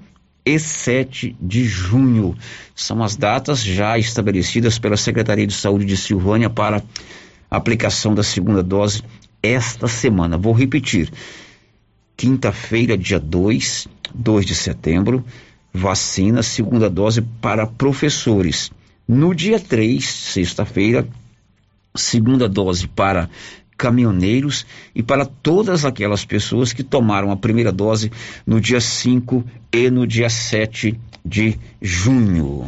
e 7 de junho. São as datas já estabelecidas pela Secretaria de Saúde de Silvânia para aplicação da segunda dose esta semana. Vou repetir. Quinta-feira, dia 2, 2 de setembro, vacina, segunda dose para professores. No dia 3, sexta-feira, segunda dose para caminhoneiros e para todas aquelas pessoas que tomaram a primeira dose no dia 5 e no dia 7 de junho.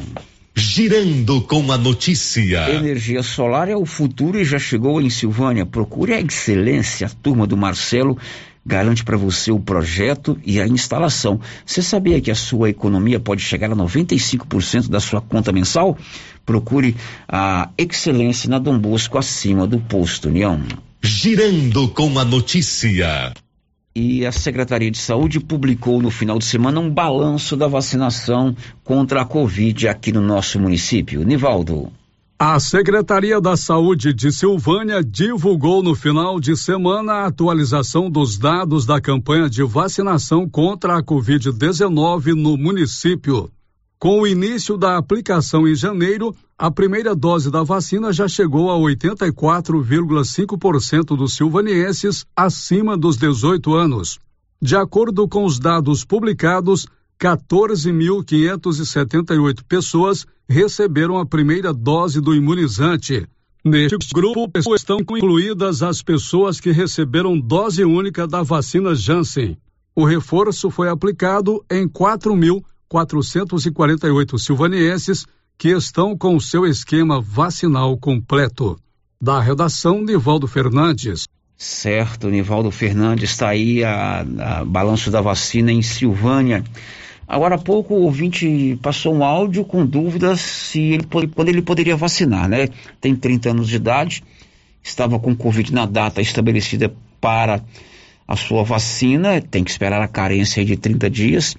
Girando com a notícia. Energia solar é o futuro e já chegou em Silvânia. Procure a excelência, a turma do Marcelo garante para você o projeto e a instalação. Você sabia que a sua economia pode chegar a 95% da sua conta mensal? Procure a excelência na Dom Bosco acima do posto União. Girando com a notícia. E a Secretaria de Saúde publicou no final de semana um balanço da vacinação contra a Covid aqui no nosso município. Nivaldo. A Secretaria da Saúde de Silvânia divulgou no final de semana a atualização dos dados da campanha de vacinação contra a Covid-19 no município. Com o início da aplicação em janeiro, a primeira dose da vacina já chegou a 84,5% dos silvanienses acima dos 18 anos. De acordo com os dados publicados, 14.578 pessoas receberam a primeira dose do imunizante. Neste grupo estão incluídas as pessoas que receberam dose única da vacina Janssen. O reforço foi aplicado em 4.448 silvanienses que estão com seu esquema vacinal completo. Da redação, Nivaldo Fernandes. Certo, Nivaldo Fernandes está aí a, a balanço da vacina em Silvânia. Agora há pouco o ouvinte passou um áudio com dúvidas se ele, quando ele poderia vacinar, né? Tem 30 anos de idade, estava com Covid na data estabelecida para a sua vacina, tem que esperar a carência de 30 dias.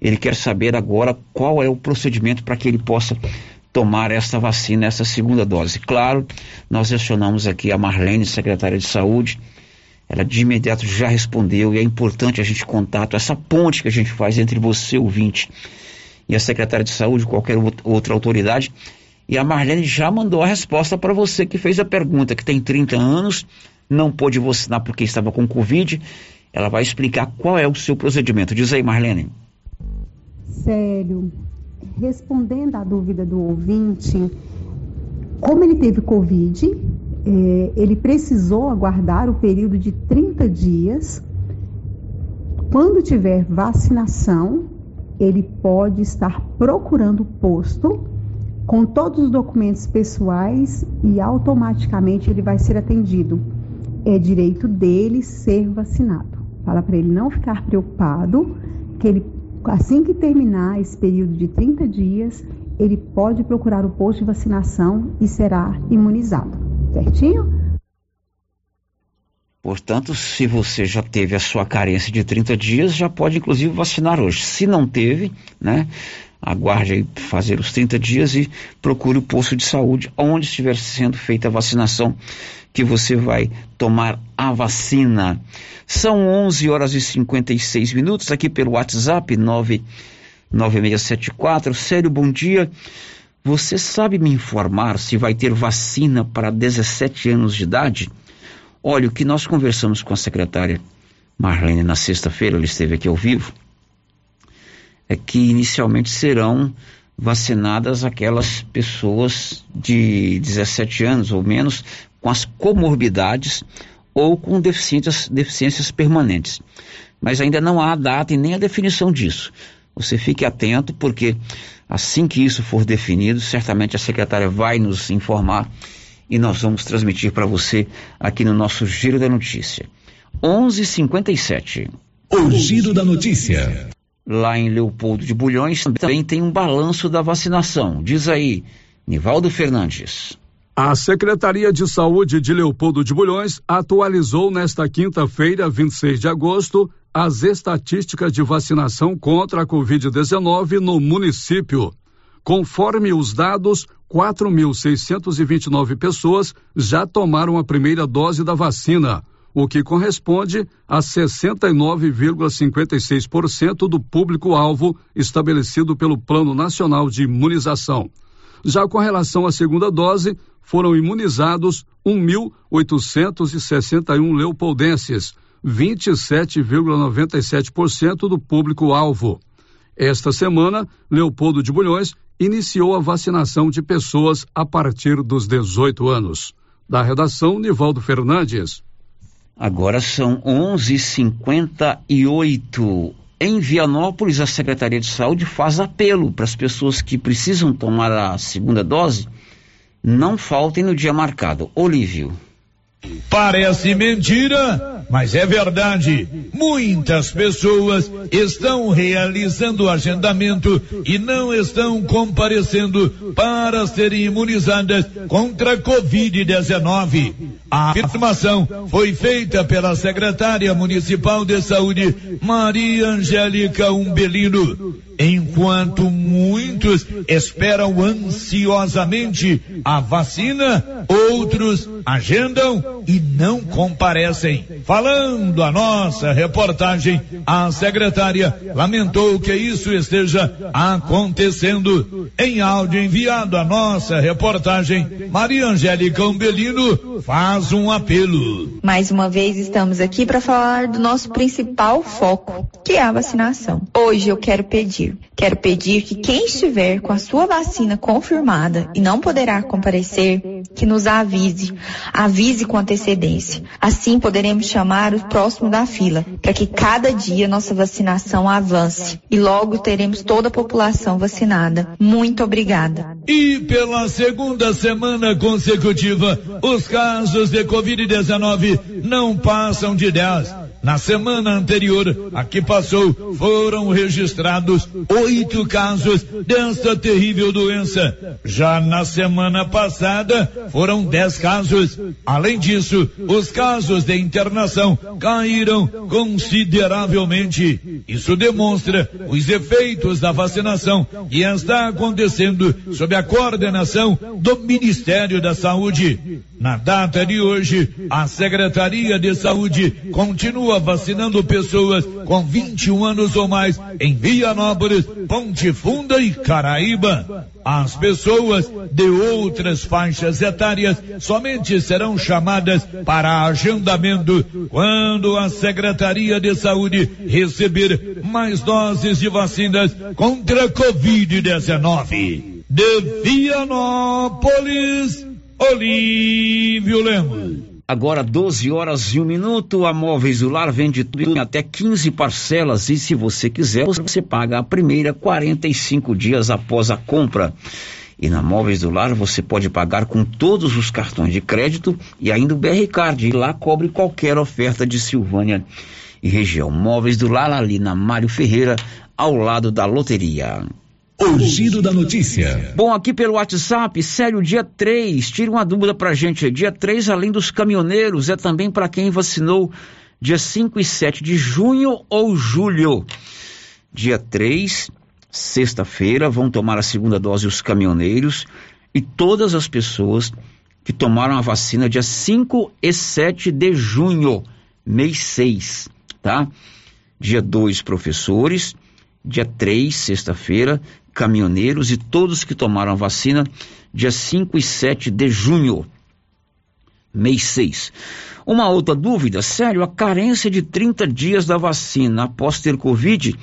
Ele quer saber agora qual é o procedimento para que ele possa tomar essa vacina, essa segunda dose. Claro, nós acionamos aqui a Marlene, secretária de Saúde, ela de imediato já respondeu e é importante a gente contato, essa ponte que a gente faz entre você, ouvinte, e a secretária de saúde, qualquer outra autoridade. E a Marlene já mandou a resposta para você que fez a pergunta, que tem 30 anos, não pôde vacinar porque estava com Covid. Ela vai explicar qual é o seu procedimento. Diz aí, Marlene. Sério, respondendo à dúvida do ouvinte, como ele teve Covid, é, ele precisou aguardar o período de 30 dias. Quando tiver vacinação, ele pode estar procurando posto com todos os documentos pessoais e automaticamente ele vai ser atendido. É direito dele ser vacinado. Fala para ele não ficar preocupado, que ele assim que terminar esse período de 30 dias, ele pode procurar o posto de vacinação e será imunizado certinho? Portanto, se você já teve a sua carência de 30 dias, já pode inclusive vacinar hoje. Se não teve, né, aguarde fazer os 30 dias e procure o posto de saúde onde estiver sendo feita a vacinação que você vai tomar a vacina. São 11 horas e 56 minutos aqui pelo WhatsApp 99674. Sério, bom dia. Você sabe me informar se vai ter vacina para 17 anos de idade? Olha, o que nós conversamos com a secretária Marlene na sexta-feira, ela esteve aqui ao vivo, é que inicialmente serão vacinadas aquelas pessoas de 17 anos ou menos com as comorbidades ou com deficiências, deficiências permanentes. Mas ainda não há data e nem a definição disso. Você fique atento, porque Assim que isso for definido, certamente a secretária vai nos informar e nós vamos transmitir para você aqui no nosso Giro da Notícia. 11:57. O Giro da Notícia. Lá em Leopoldo de Bulhões também tem um balanço da vacinação. Diz aí, Nivaldo Fernandes. A Secretaria de Saúde de Leopoldo de Bulhões atualizou nesta quinta-feira, 26 de agosto, as estatísticas de vacinação contra a Covid-19 no município. Conforme os dados, 4.629 pessoas já tomaram a primeira dose da vacina, o que corresponde a 69,56% do público-alvo estabelecido pelo Plano Nacional de Imunização. Já com relação à segunda dose, foram imunizados 1.861 leopoldenses 27,97% do público-alvo. Esta semana, Leopoldo de Bulhões iniciou a vacinação de pessoas a partir dos 18 anos. Da redação, Nivaldo Fernandes. Agora são 11:58. Em Vianópolis, a Secretaria de Saúde faz apelo para as pessoas que precisam tomar a segunda dose não faltem no dia marcado. Olívio. Parece mentira, mas é verdade. Muitas pessoas estão realizando agendamento e não estão comparecendo para serem imunizadas contra a Covid-19. A afirmação foi feita pela secretária municipal de saúde, Maria Angélica Umbelino. Enquanto muitos esperam ansiosamente a vacina, outros agendam e não comparecem. Falando a nossa reportagem, a secretária lamentou que isso esteja acontecendo. Em áudio enviado à nossa reportagem, Maria Angélica Umbelino faz um apelo. Mais uma vez estamos aqui para falar do nosso principal foco, que é a vacinação. Hoje eu quero pedir, quero pedir que quem estiver com a sua vacina confirmada e não poderá comparecer, que nos avise, avise com antecedência. Assim poderemos chamar o próximo da fila, para que cada dia nossa vacinação avance e logo teremos toda a população vacinada. Muito obrigada. E pela segunda semana consecutiva, os casos de Covid-19 não passam de 10. Na semana anterior, a que passou, foram registrados oito casos desta terrível doença. Já na semana passada, foram dez casos. Além disso, os casos de internação caíram consideravelmente. Isso demonstra os efeitos da vacinação que está acontecendo sob a coordenação do Ministério da Saúde. Na data de hoje, a Secretaria de Saúde continua vacinando pessoas com 21 anos ou mais em Vianópolis, Ponte Funda e Caraíba. As pessoas de outras faixas etárias somente serão chamadas para agendamento quando a Secretaria de Saúde receber mais doses de vacinas contra a Covid-19. De Vianópolis, Olívio Lemos. Agora 12 horas e um minuto, a Móveis do Lar vende tudo em até 15 parcelas e se você quiser, você paga a primeira 45 dias após a compra. E na Móveis do Lar você pode pagar com todos os cartões de crédito e ainda o BR Card. E lá cobre qualquer oferta de Silvânia e região. Móveis do Lar ali na Mário Ferreira, ao lado da loteria. O giro da notícia. Bom, aqui pelo WhatsApp, sério, dia 3, tira uma dúvida pra gente. Dia 3, além dos caminhoneiros, é também para quem vacinou dia 5 e 7 de junho ou julho. Dia 3, sexta-feira, vão tomar a segunda dose os caminhoneiros e todas as pessoas que tomaram a vacina dia 5 e 7 de junho, mês 6, tá? Dia 2, professores. Dia 3, sexta-feira, caminhoneiros e todos que tomaram a vacina dia 5 e 7 de junho, mês 6. Uma outra dúvida, sério, a carência de 30 dias da vacina após ter Covid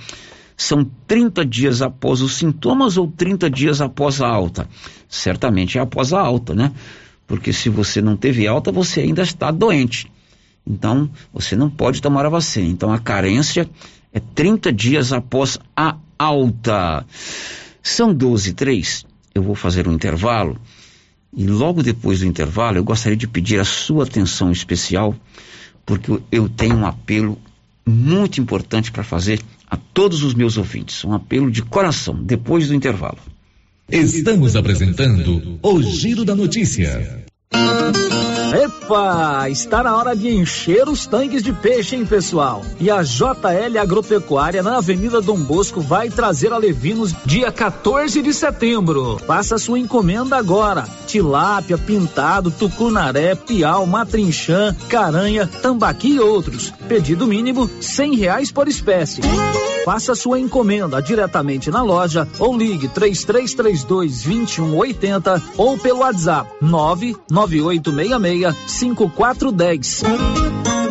são 30 dias após os sintomas ou 30 dias após a alta? Certamente é após a alta, né? Porque se você não teve alta, você ainda está doente. Então, você não pode tomar a vacina. Então, a carência é 30 dias após a alta. São 12 e 3. Eu vou fazer um intervalo. E logo depois do intervalo, eu gostaria de pedir a sua atenção especial, porque eu tenho um apelo muito importante para fazer a todos os meus ouvintes. Um apelo de coração, depois do intervalo. Estamos apresentando o Giro da Notícia. Epa, está na hora de encher os tanques de peixe, hein, pessoal? E a JL Agropecuária na Avenida Dom Bosco vai trazer a Levinos dia 14 de setembro. Faça sua encomenda agora. Tilápia, pintado, tucunaré, piau, matrinchã, caranha, tambaqui e outros. Pedido mínimo cem reais por espécie. Faça sua encomenda diretamente na loja ou ligue 3332 2180 ou pelo WhatsApp 99866 5410.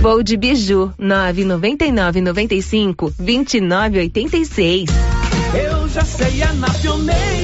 Voo de Biju, 999 95 2986. Eu já sei, é na pioneira vou.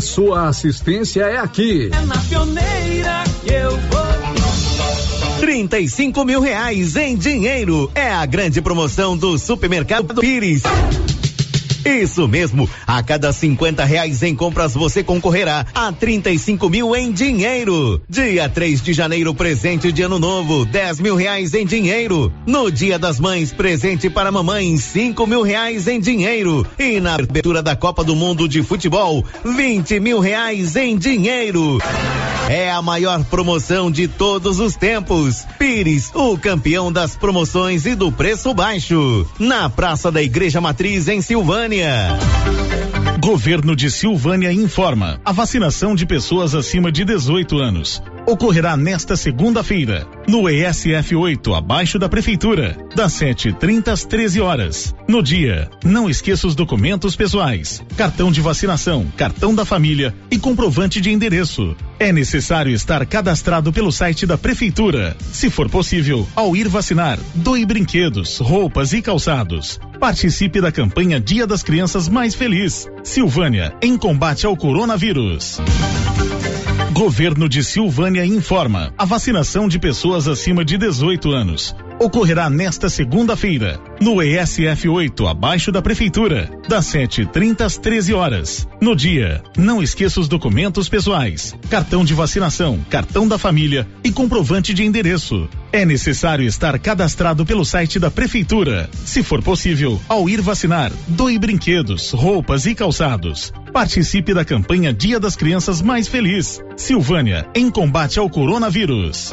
sua assistência é aqui. É na pioneira que eu vou. 35 mil reais em dinheiro. É a grande promoção do Supermercado Pires. Isso mesmo, a cada 50 reais em compras você concorrerá a 35 mil em dinheiro. Dia 3 de janeiro, presente de ano novo, 10 mil reais em dinheiro. No Dia das Mães, presente para mamãe, 5 mil reais em dinheiro. E na abertura da Copa do Mundo de Futebol, 20 mil reais em dinheiro. É a maior promoção de todos os tempos. Pires, o campeão das promoções e do preço baixo. Na Praça da Igreja Matriz, em Silvânia. Governo de Silvânia informa: a vacinação de pessoas acima de 18 anos ocorrerá nesta segunda-feira, no ESF 8, abaixo da Prefeitura, das 7h30 às 13 horas. No dia, não esqueça os documentos pessoais, cartão de vacinação, cartão da família e comprovante de endereço. É necessário estar cadastrado pelo site da Prefeitura. Se for possível, ao ir vacinar, doe brinquedos, roupas e calçados. Participe da campanha Dia das Crianças Mais Feliz. Silvânia, em combate ao coronavírus. Governo de Silvânia informa: a vacinação de pessoas acima de 18 anos ocorrerá nesta segunda-feira, no ESF 8, abaixo da Prefeitura, das 7h30 às 13 horas. No dia, não esqueça os documentos pessoais, cartão de vacinação, cartão da família e comprovante de endereço. É necessário estar cadastrado pelo site da Prefeitura. Se for possível, ao ir vacinar, doe brinquedos, roupas e calçados. Participe da campanha Dia das Crianças Mais Feliz. Silvânia, em combate ao coronavírus.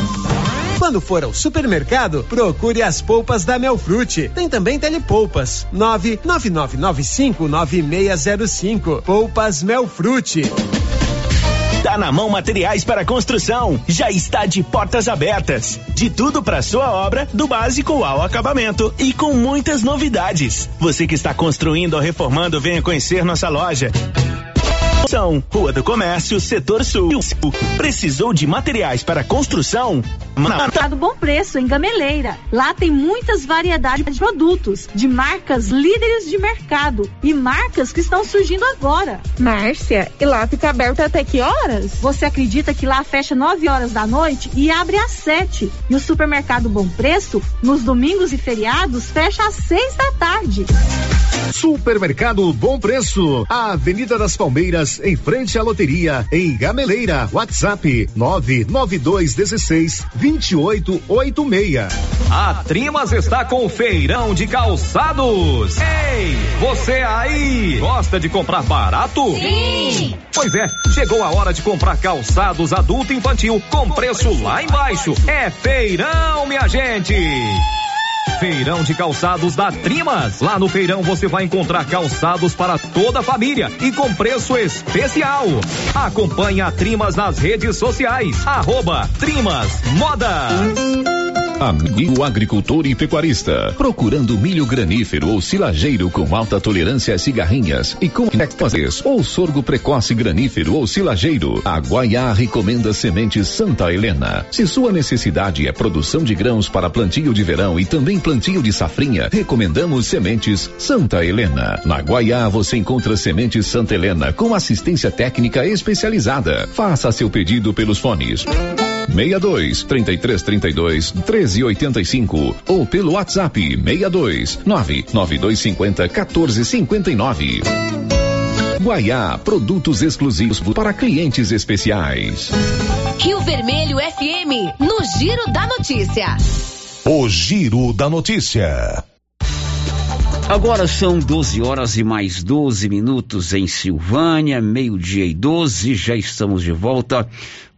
Quando for ao supermercado, procure as polpas da Melfrute. Tem também telepolpas. 999559605. Polpas Melfrute. Tá na mão materiais para construção. Já está de portas abertas. De tudo para sua obra, do básico ao acabamento e com muitas novidades. Você que está construindo ou reformando, venha conhecer nossa loja. São Rua do Comércio, Setor Sul. Precisou de materiais para construção? Mercado Bom Preço, em Gameleira. Lá tem muitas variedades de produtos, de marcas líderes de mercado e marcas que estão surgindo agora. Márcia, e lá fica aberto até que horas? Você acredita que lá fecha 9 horas da noite e abre às 7? E o supermercado Bom Preço, nos domingos e feriados, fecha às 6 da tarde. Supermercado Bom Preço, a Avenida das Palmeiras, em frente à loteria, em Gameleira. WhatsApp 99216 2886. A Trimas está com o feirão de calçados. Ei, você aí, gosta de comprar barato? Sim! Pois é, chegou a hora de comprar calçados adulto e infantil com preço lá embaixo. É feirão, minha gente! Feirão de calçados da Trimas. Lá no feirão você vai encontrar calçados para toda a família e com preço especial. Acompanhe a Trimas nas redes sociais. Arroba Trimas Modas. Amigo agricultor e pecuarista, procurando milho granífero ou silageiro com alta tolerância a cigarrinhas e com nectoses ou sorgo precoce granífero ou silageiro, a Guaiá recomenda sementes Santa Helena. Se sua necessidade é produção de grãos para plantio de verão e também plantio de safrinha, recomendamos sementes Santa Helena. Na Guaiá você encontra sementes Santa Helena com assistência técnica especializada. Faça seu pedido pelos fones 62 33 32 13 85 ou pelo WhatsApp 62 99250 14 59. Guaiá, produtos exclusivos para clientes especiais. Rio Vermelho FM, no Giro da Notícia. O Giro da Notícia. Agora são 12 horas e mais 12 minutos em Silvânia, meio-dia e 12, já estamos de volta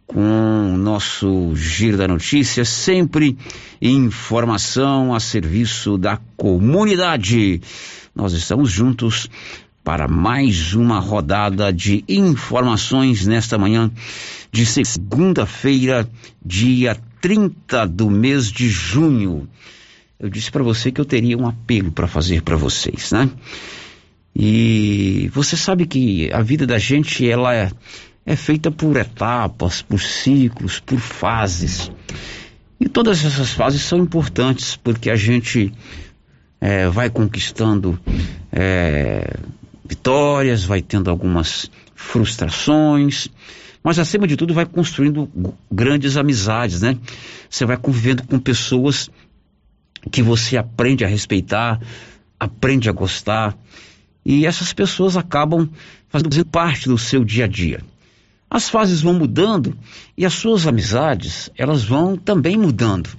com o nosso Giro da Notícia, sempre informação a serviço da comunidade. Nós estamos juntos para mais uma rodada de informações nesta manhã de segunda-feira, dia 30 do mês de junho. Eu disse para você que eu teria um apelo para fazer para vocês, né? E você sabe que a vida da gente ela é, é feita por etapas, por ciclos, por fases. E todas essas fases são importantes porque a gente é, vai conquistando é, vitórias, vai tendo algumas frustrações, mas acima de tudo vai construindo grandes amizades, né? Você vai convivendo com pessoas que você aprende a respeitar, aprende a gostar, e essas pessoas acabam fazendo parte do seu dia a dia. As fases vão mudando e as suas amizades, elas vão também mudando.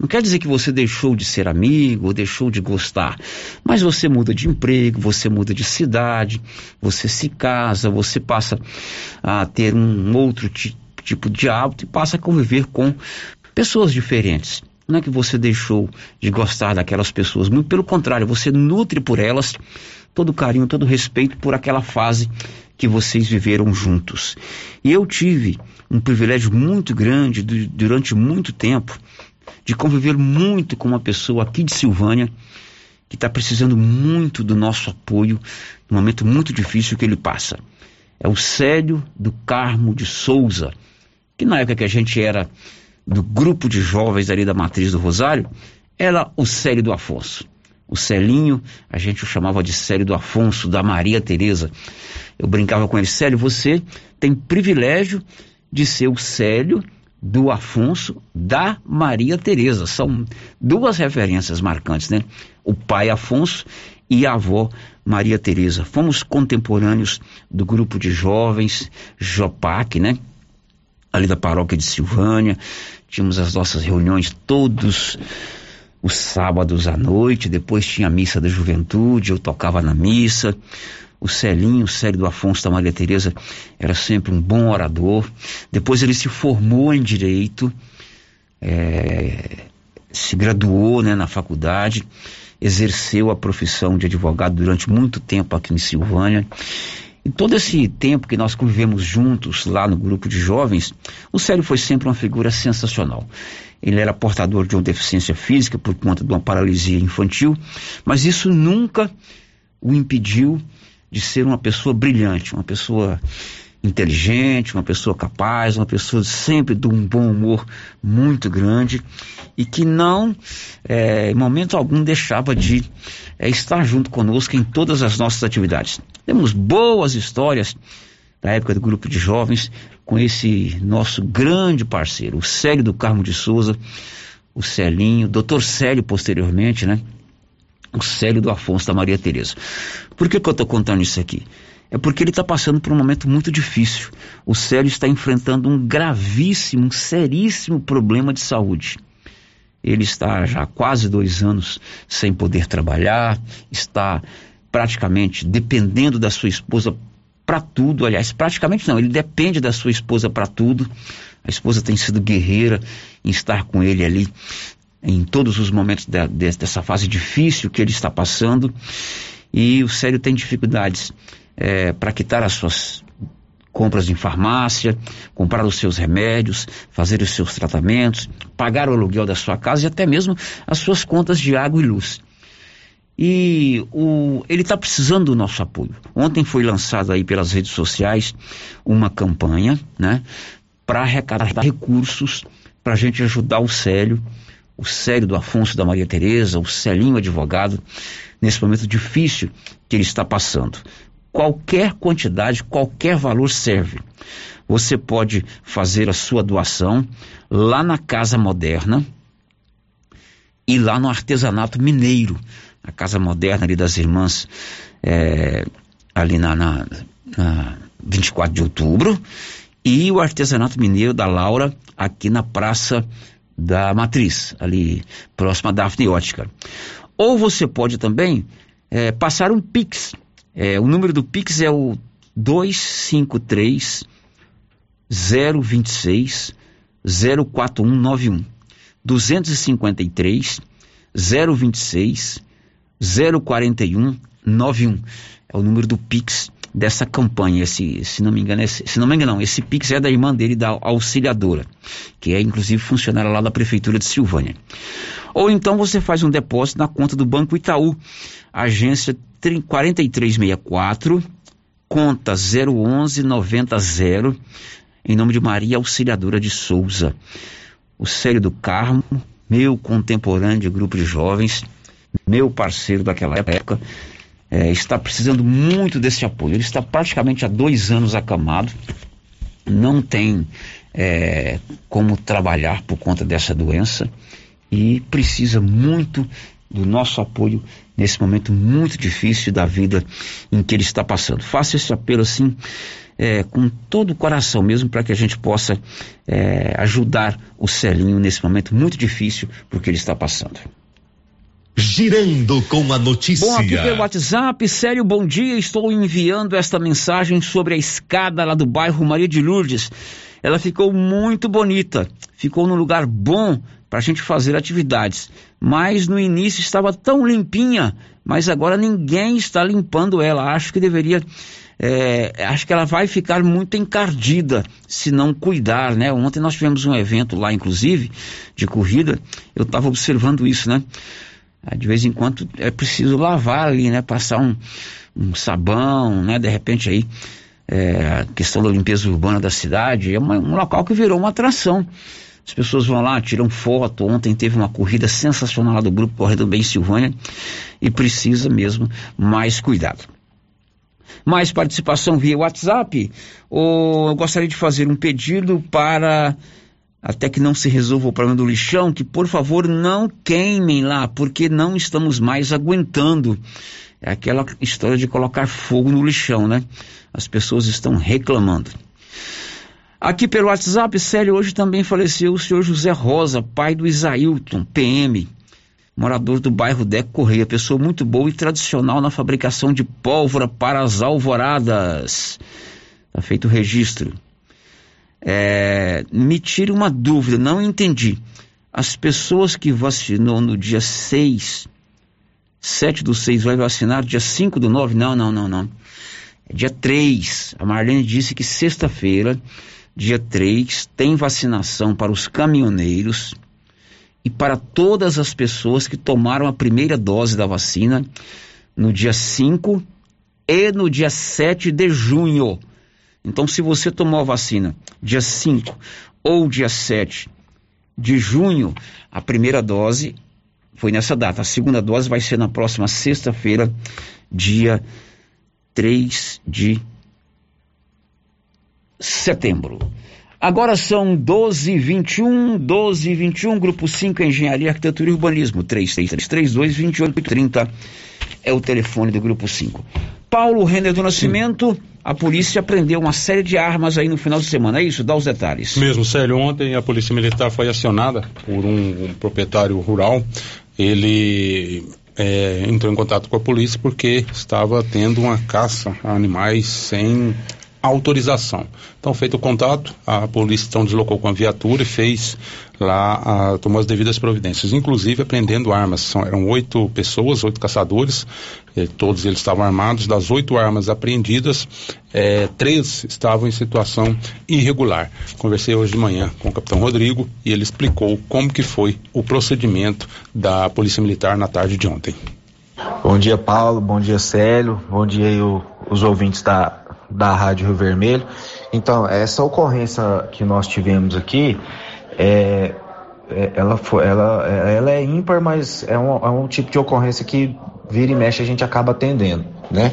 Não quer dizer que você deixou de ser amigo ou deixou de gostar, mas você muda de emprego, você muda de cidade, você se casa, você passa a ter um outro tipo de hábito e passa a conviver com pessoas diferentes. Não é que você deixou de gostar daquelas pessoas, muito pelo contrário, você nutre por elas todo carinho, todo respeito por aquela fase que vocês viveram juntos. E eu tive um privilégio muito grande durante muito tempo de conviver muito com uma pessoa aqui de Silvânia que está precisando muito do nosso apoio num momento muito difícil que ele passa. É o Célio do Carmo de Souza, que na época que a gente era do grupo de jovens ali da Matriz do Rosário, era o Célio do Afonso. O Celinho, a gente o chamava de Célio do Afonso, da Maria Tereza. Eu brincava com ele, Célio, você tem privilégio de ser o Célio do Afonso da Maria Tereza. São duas referências marcantes, né? O pai Afonso e a avó Maria Tereza. Fomos contemporâneos do grupo de jovens Jopac, né? Ali da paróquia de Silvânia. Tínhamos as nossas reuniões todos os sábados à noite, depois tinha a missa da juventude, eu tocava na missa. O Celinho, o Célio do Afonso da Maria Tereza, era sempre um bom orador. Depois ele se formou em direito, é, se graduou né, na faculdade, exerceu a profissão de advogado durante muito tempo aqui em Silvânia. E todo esse tempo que nós convivemos juntos lá no grupo de jovens, o Célio foi sempre uma figura sensacional. Ele era portador de uma deficiência física por conta de uma paralisia infantil, mas isso nunca o impediu de ser uma pessoa brilhante, uma pessoa inteligente, uma pessoa capaz, uma pessoa sempre de um bom humor muito grande e que não, é, em momento algum, deixava de é, estar junto conosco em todas as nossas atividades. Temos boas histórias da época do grupo de jovens com esse nosso grande parceiro, o Célio do Carmo de Souza, o Celinho, doutor Célio posteriormente, né? O Célio do Afonso da Maria Tereza. Por que, que eu estou contando isso aqui? É porque ele está passando por um momento muito difícil. O Célio está enfrentando um gravíssimo, um seríssimo problema de saúde. Ele está já há quase dois anos sem poder trabalhar, está praticamente dependendo da sua esposa para tudo. Aliás, praticamente não, ele depende da sua esposa para tudo. A esposa tem sido guerreira em estar com ele ali em todos os momentos de, de, dessa fase difícil que ele está passando. E o Célio tem dificuldades é, para quitar as suas compras em farmácia, comprar os seus remédios, fazer os seus tratamentos, pagar o aluguel da sua casa e até mesmo as suas contas de água e luz. E o, ele está precisando do nosso apoio. Ontem foi lançado aí pelas redes sociais uma campanha, né, para arrecadar recursos para a gente ajudar o Célio, o Célio do Afonso da Maria Tereza, o Celinho advogado, nesse momento difícil que ele está passando. Qualquer quantidade, qualquer valor serve. Você pode fazer a sua doação lá na Casa Moderna e lá no Artesanato Mineiro, a Casa Moderna ali das Irmãs, é, ali na, na, na 24 de outubro, e o Artesanato Mineiro da Laura, aqui na Praça da Matriz, ali próxima da Ótica. Ou você pode também é, passar um Pix é, o número do Pix é o 253 026 04191. 253 026 041 91. É o número do Pix dessa campanha. Esse, se não me engano, esse, se não me engano, não, esse Pix é da irmã dele, da auxiliadora, que é inclusive funcionária lá da Prefeitura de Silvânia. Ou então você faz um depósito na conta do Banco Itaú, agência 4364, conta 01190, em nome de Maria Auxiliadora de Souza. O Célio do Carmo, meu contemporâneo de grupo de jovens, meu parceiro daquela época, é, está precisando muito desse apoio. Ele está praticamente há dois anos acamado, não tem é, como trabalhar por conta dessa doença e precisa muito do nosso apoio nesse momento muito difícil da vida em que ele está passando. Faça esse apelo assim, é, com todo o coração mesmo, para que a gente possa é, ajudar o Celinho nesse momento muito difícil porque ele está passando. Girando com a notícia. Bom, aqui pelo WhatsApp, sério, bom dia. Estou enviando esta mensagem sobre a escada lá do bairro Maria de Lourdes. Ela ficou muito bonita, ficou num lugar bom para a gente fazer atividades. Mas no início estava tão limpinha, mas agora ninguém está limpando ela. Acho que deveria. É, acho que ela vai ficar muito encardida se não cuidar, né? Ontem nós tivemos um evento lá, inclusive, de corrida. Eu estava observando isso, né? Ah, de vez em quando é preciso lavar ali, né? Passar um, um sabão, né? De repente aí, é, a questão da limpeza urbana da cidade é uma, um local que virou uma atração As pessoas vão lá, tiram foto. Ontem teve uma corrida sensacional do grupo Corredor Bem Silvânia e precisa mesmo mais cuidado. Mais participação via WhatsApp? Ou eu gostaria de fazer um pedido para até que não se resolva o problema do lixão, que por favor não queimem lá, porque não estamos mais aguentando. É aquela história de colocar fogo no lixão, né? As pessoas estão reclamando. Aqui pelo WhatsApp, sério, hoje também faleceu o senhor José Rosa, pai do Isailton, PM, morador do bairro Deco Correia, pessoa muito boa e tradicional na fabricação de pólvora para as alvoradas. Está feito o registro. É, me tira uma dúvida, não entendi. As pessoas que vacinou no dia 6, 7 do 6, vai vacinar dia 5 do 9? Não, não, não, não. É dia 3. A Marlene disse que sexta-feira dia 3, tem vacinação para os caminhoneiros e para todas as pessoas que tomaram a primeira dose da vacina no dia 5 e no dia 7 de junho. Então, se você tomou a vacina dia 5 ou dia 7 de junho, a primeira dose foi nessa data. A segunda dose vai ser na próxima sexta-feira, dia 3 de setembro. Agora são 12 e 21, 12 e 21, Grupo 5, Engenharia, Arquitetura e Urbanismo, 3332 2830 é o telefone do Grupo 5. Paulo Renner do Nascimento, a polícia prendeu uma série de armas aí no final de semana, é isso? Dá os detalhes. Mesmo, Célio, ontem a Polícia Militar foi acionada por um, um proprietário rural, ele é, entrou em contato com a polícia porque estava tendo uma caça a animais sem autorização. Então, feito o contato, a polícia então deslocou com a viatura e fez lá, a, tomou as devidas providências, inclusive apreendendo armas. São, eram oito pessoas, oito caçadores, eh, todos eles estavam armados. Das oito armas apreendidas, eh, três estavam em situação irregular. Conversei hoje de manhã com o capitão Rodrigo e ele explicou como que foi o procedimento da Polícia Militar na tarde de ontem. Bom dia, Paulo. Bom dia, Célio. Bom dia aí, os ouvintes da da Rádio Rio Vermelho. Então, essa ocorrência que nós tivemos aqui, é, é, ela, ela, ela é ímpar, mas é um, é um tipo de ocorrência que vira e mexe a gente acaba atendendo, né?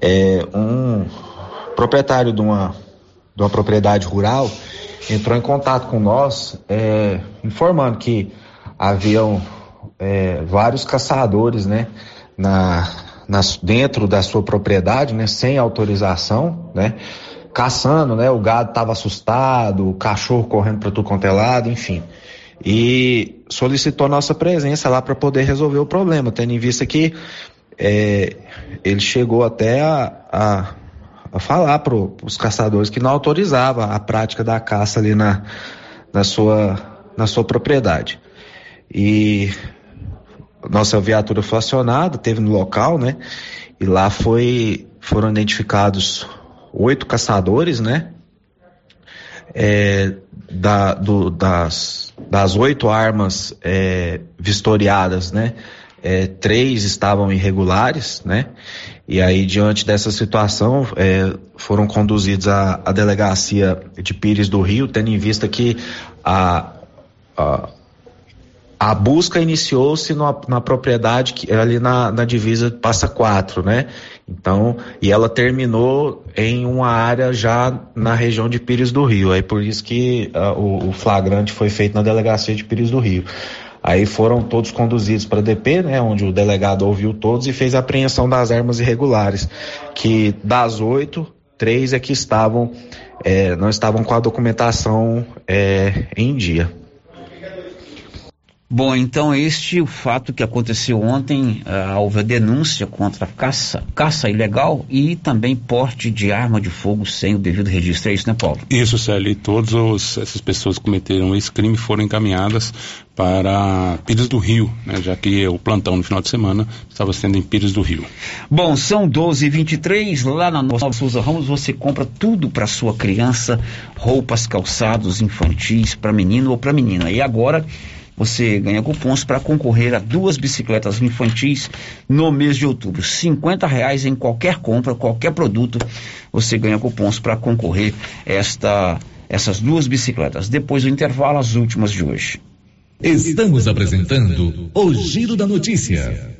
É, um proprietário de uma, de uma propriedade rural entrou em contato com nós, é, informando que haviam é, vários caçadores, né, na, nas, dentro da sua propriedade, né, sem autorização, né, caçando, né, o gado estava assustado, o cachorro correndo para tudo quanto é lado, enfim. E solicitou nossa presença lá para poder resolver o problema, tendo em vista que é, ele chegou até a, a, a falar para os caçadores que não autorizava a prática da caça ali na, na, sua, na sua propriedade. E nossa viatura foi acionada, teve no local, né? E lá foi, foram identificados oito caçadores, né? É, da, do, das, das oito armas é, vistoriadas, né? É, três estavam irregulares, né? E aí, diante dessa situação, é, foram conduzidos à, à delegacia de Pires do Rio, tendo em vista que a, a a busca iniciou-se na propriedade que, ali na, na divisa Passa Quatro, né? Então, e ela terminou em uma área já na região de Pires do Rio. Aí por isso que uh, o, o, flagrante foi feito na delegacia de Pires do Rio. Aí foram todos conduzidos para DP, né? Onde o delegado ouviu todos e fez a apreensão das armas irregulares, que das oito, três é que estavam, é, não estavam com a documentação é, em dia. Bom, então este o fato que aconteceu ontem, uh, houve a denúncia contra caça, caça ilegal e também porte de arma de fogo sem o devido registro, é isso, né, Paulo? Isso, Célio, e todas essas pessoas que cometeram esse crime foram encaminhadas para Pires do Rio, né, já que o plantão no final de semana estava sendo em Pires do Rio. Bom, são 12h23, lá na Nova Souza Ramos você compra tudo para sua criança, roupas, calçados infantis para menino ou para menina. E agora você ganha cupons para concorrer a duas bicicletas infantis no mês de outubro. 50 reais em qualquer compra, qualquer produto, você ganha cupons para concorrer esta essas duas bicicletas. Depois do intervalo, as últimas de hoje. Estamos apresentando o Giro da Notícia.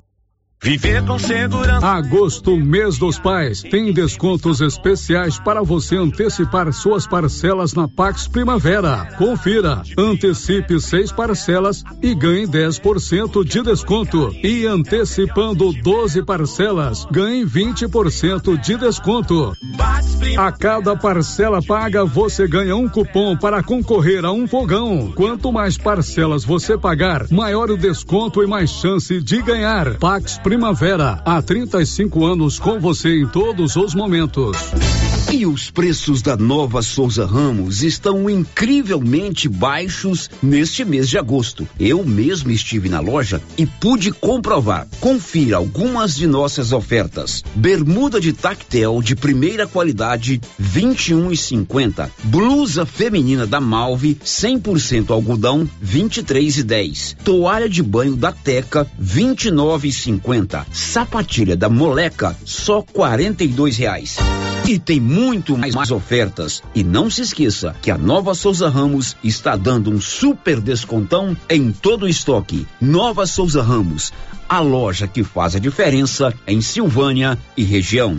Viver com segurança. Agosto, mês dos pais, tem descontos especiais para você antecipar suas parcelas na Pax Primavera. Confira, antecipe seis parcelas e ganhe 10% de desconto. E antecipando 12 parcelas, ganhe 20% de desconto. A cada parcela paga, você ganha um cupom para concorrer a um fogão. Quanto mais parcelas você pagar, maior o desconto e mais chance de ganhar. Pax Primavera, há 35 anos com você em todos os momentos. E os preços da nova Souza Ramos estão incrivelmente baixos neste mês de agosto. Eu mesmo estive na loja e pude comprovar. Confira algumas de nossas ofertas. Bermuda de tactel de primeira qualidade, 21,50. Blusa feminina da Malve, 100% algodão, 23,10. Toalha de banho da Teca, 29,50. Sapatilha da Moleca, só 42 reais. E tem muito mais, mais ofertas. E não se esqueça que a Nova Souza Ramos está dando um super descontão em todo o estoque. Nova Souza Ramos, a loja que faz a diferença em Silvânia e região.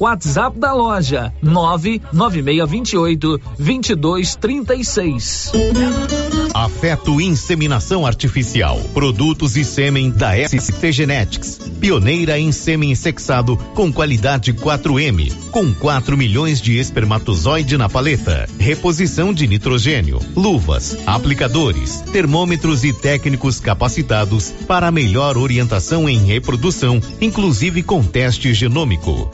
WhatsApp da loja 99628 2236. Afeto Inseminação Artificial. Produtos e sêmen da SCT Genetics. Pioneira em sêmen sexado com qualidade 4M. Com 4 milhões de espermatozoide na paleta. Reposição de nitrogênio. Luvas, aplicadores, termômetros e técnicos capacitados para melhor orientação em reprodução, inclusive com teste genômico.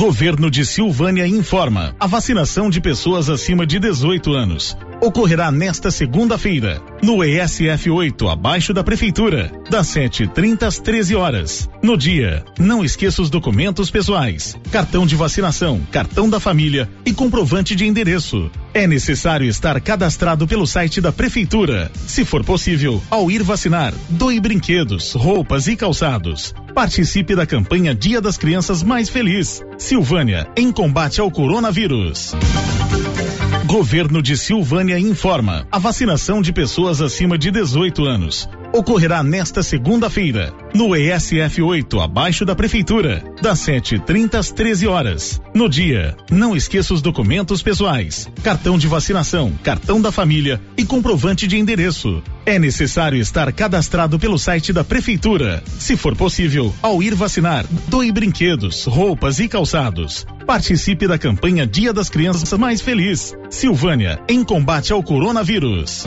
Governo de Silvânia informa: a vacinação de pessoas acima de 18 anos ocorrerá nesta segunda-feira, no ESF 8, abaixo da Prefeitura, das 7h30 às 13 horas. No dia, não esqueça os documentos pessoais, cartão de vacinação, cartão da família e comprovante de endereço. É necessário estar cadastrado pelo site da Prefeitura. Se for possível, ao ir vacinar, doe brinquedos, roupas e calçados. Participe da campanha Dia das Crianças Mais Feliz. Silvânia, em combate ao coronavírus. Governo de Silvânia informa: a vacinação de pessoas acima de 18 anos ocorrerá nesta segunda-feira, no ESF 8, abaixo da Prefeitura, das 7h30 às 13 horas. No dia, não esqueça os documentos pessoais, cartão de vacinação, cartão da família e comprovante de endereço. É necessário estar cadastrado pelo site da Prefeitura. Se for possível, ao ir vacinar, doe brinquedos, roupas e calçados. Participe da campanha Dia das Crianças Mais Feliz. Silvânia, em combate ao coronavírus.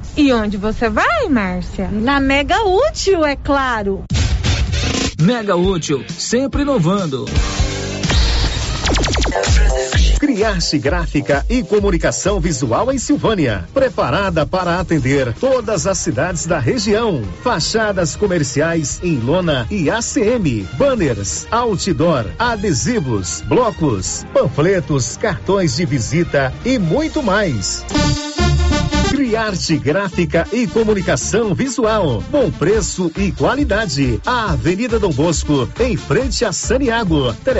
E onde você vai, Márcia? Na Mega Útil, é claro. Mega Útil, sempre inovando. Criarte Gráfica e Comunicação Visual em Silvânia. Preparada para atender todas as cidades da região. Fachadas comerciais em lona e ACM. Banners, outdoor, adesivos, blocos, panfletos, cartões de visita e muito mais. Criarte Gráfica e Comunicação Visual. Bom preço e qualidade. A Avenida Dom Bosco, em frente a Saniago.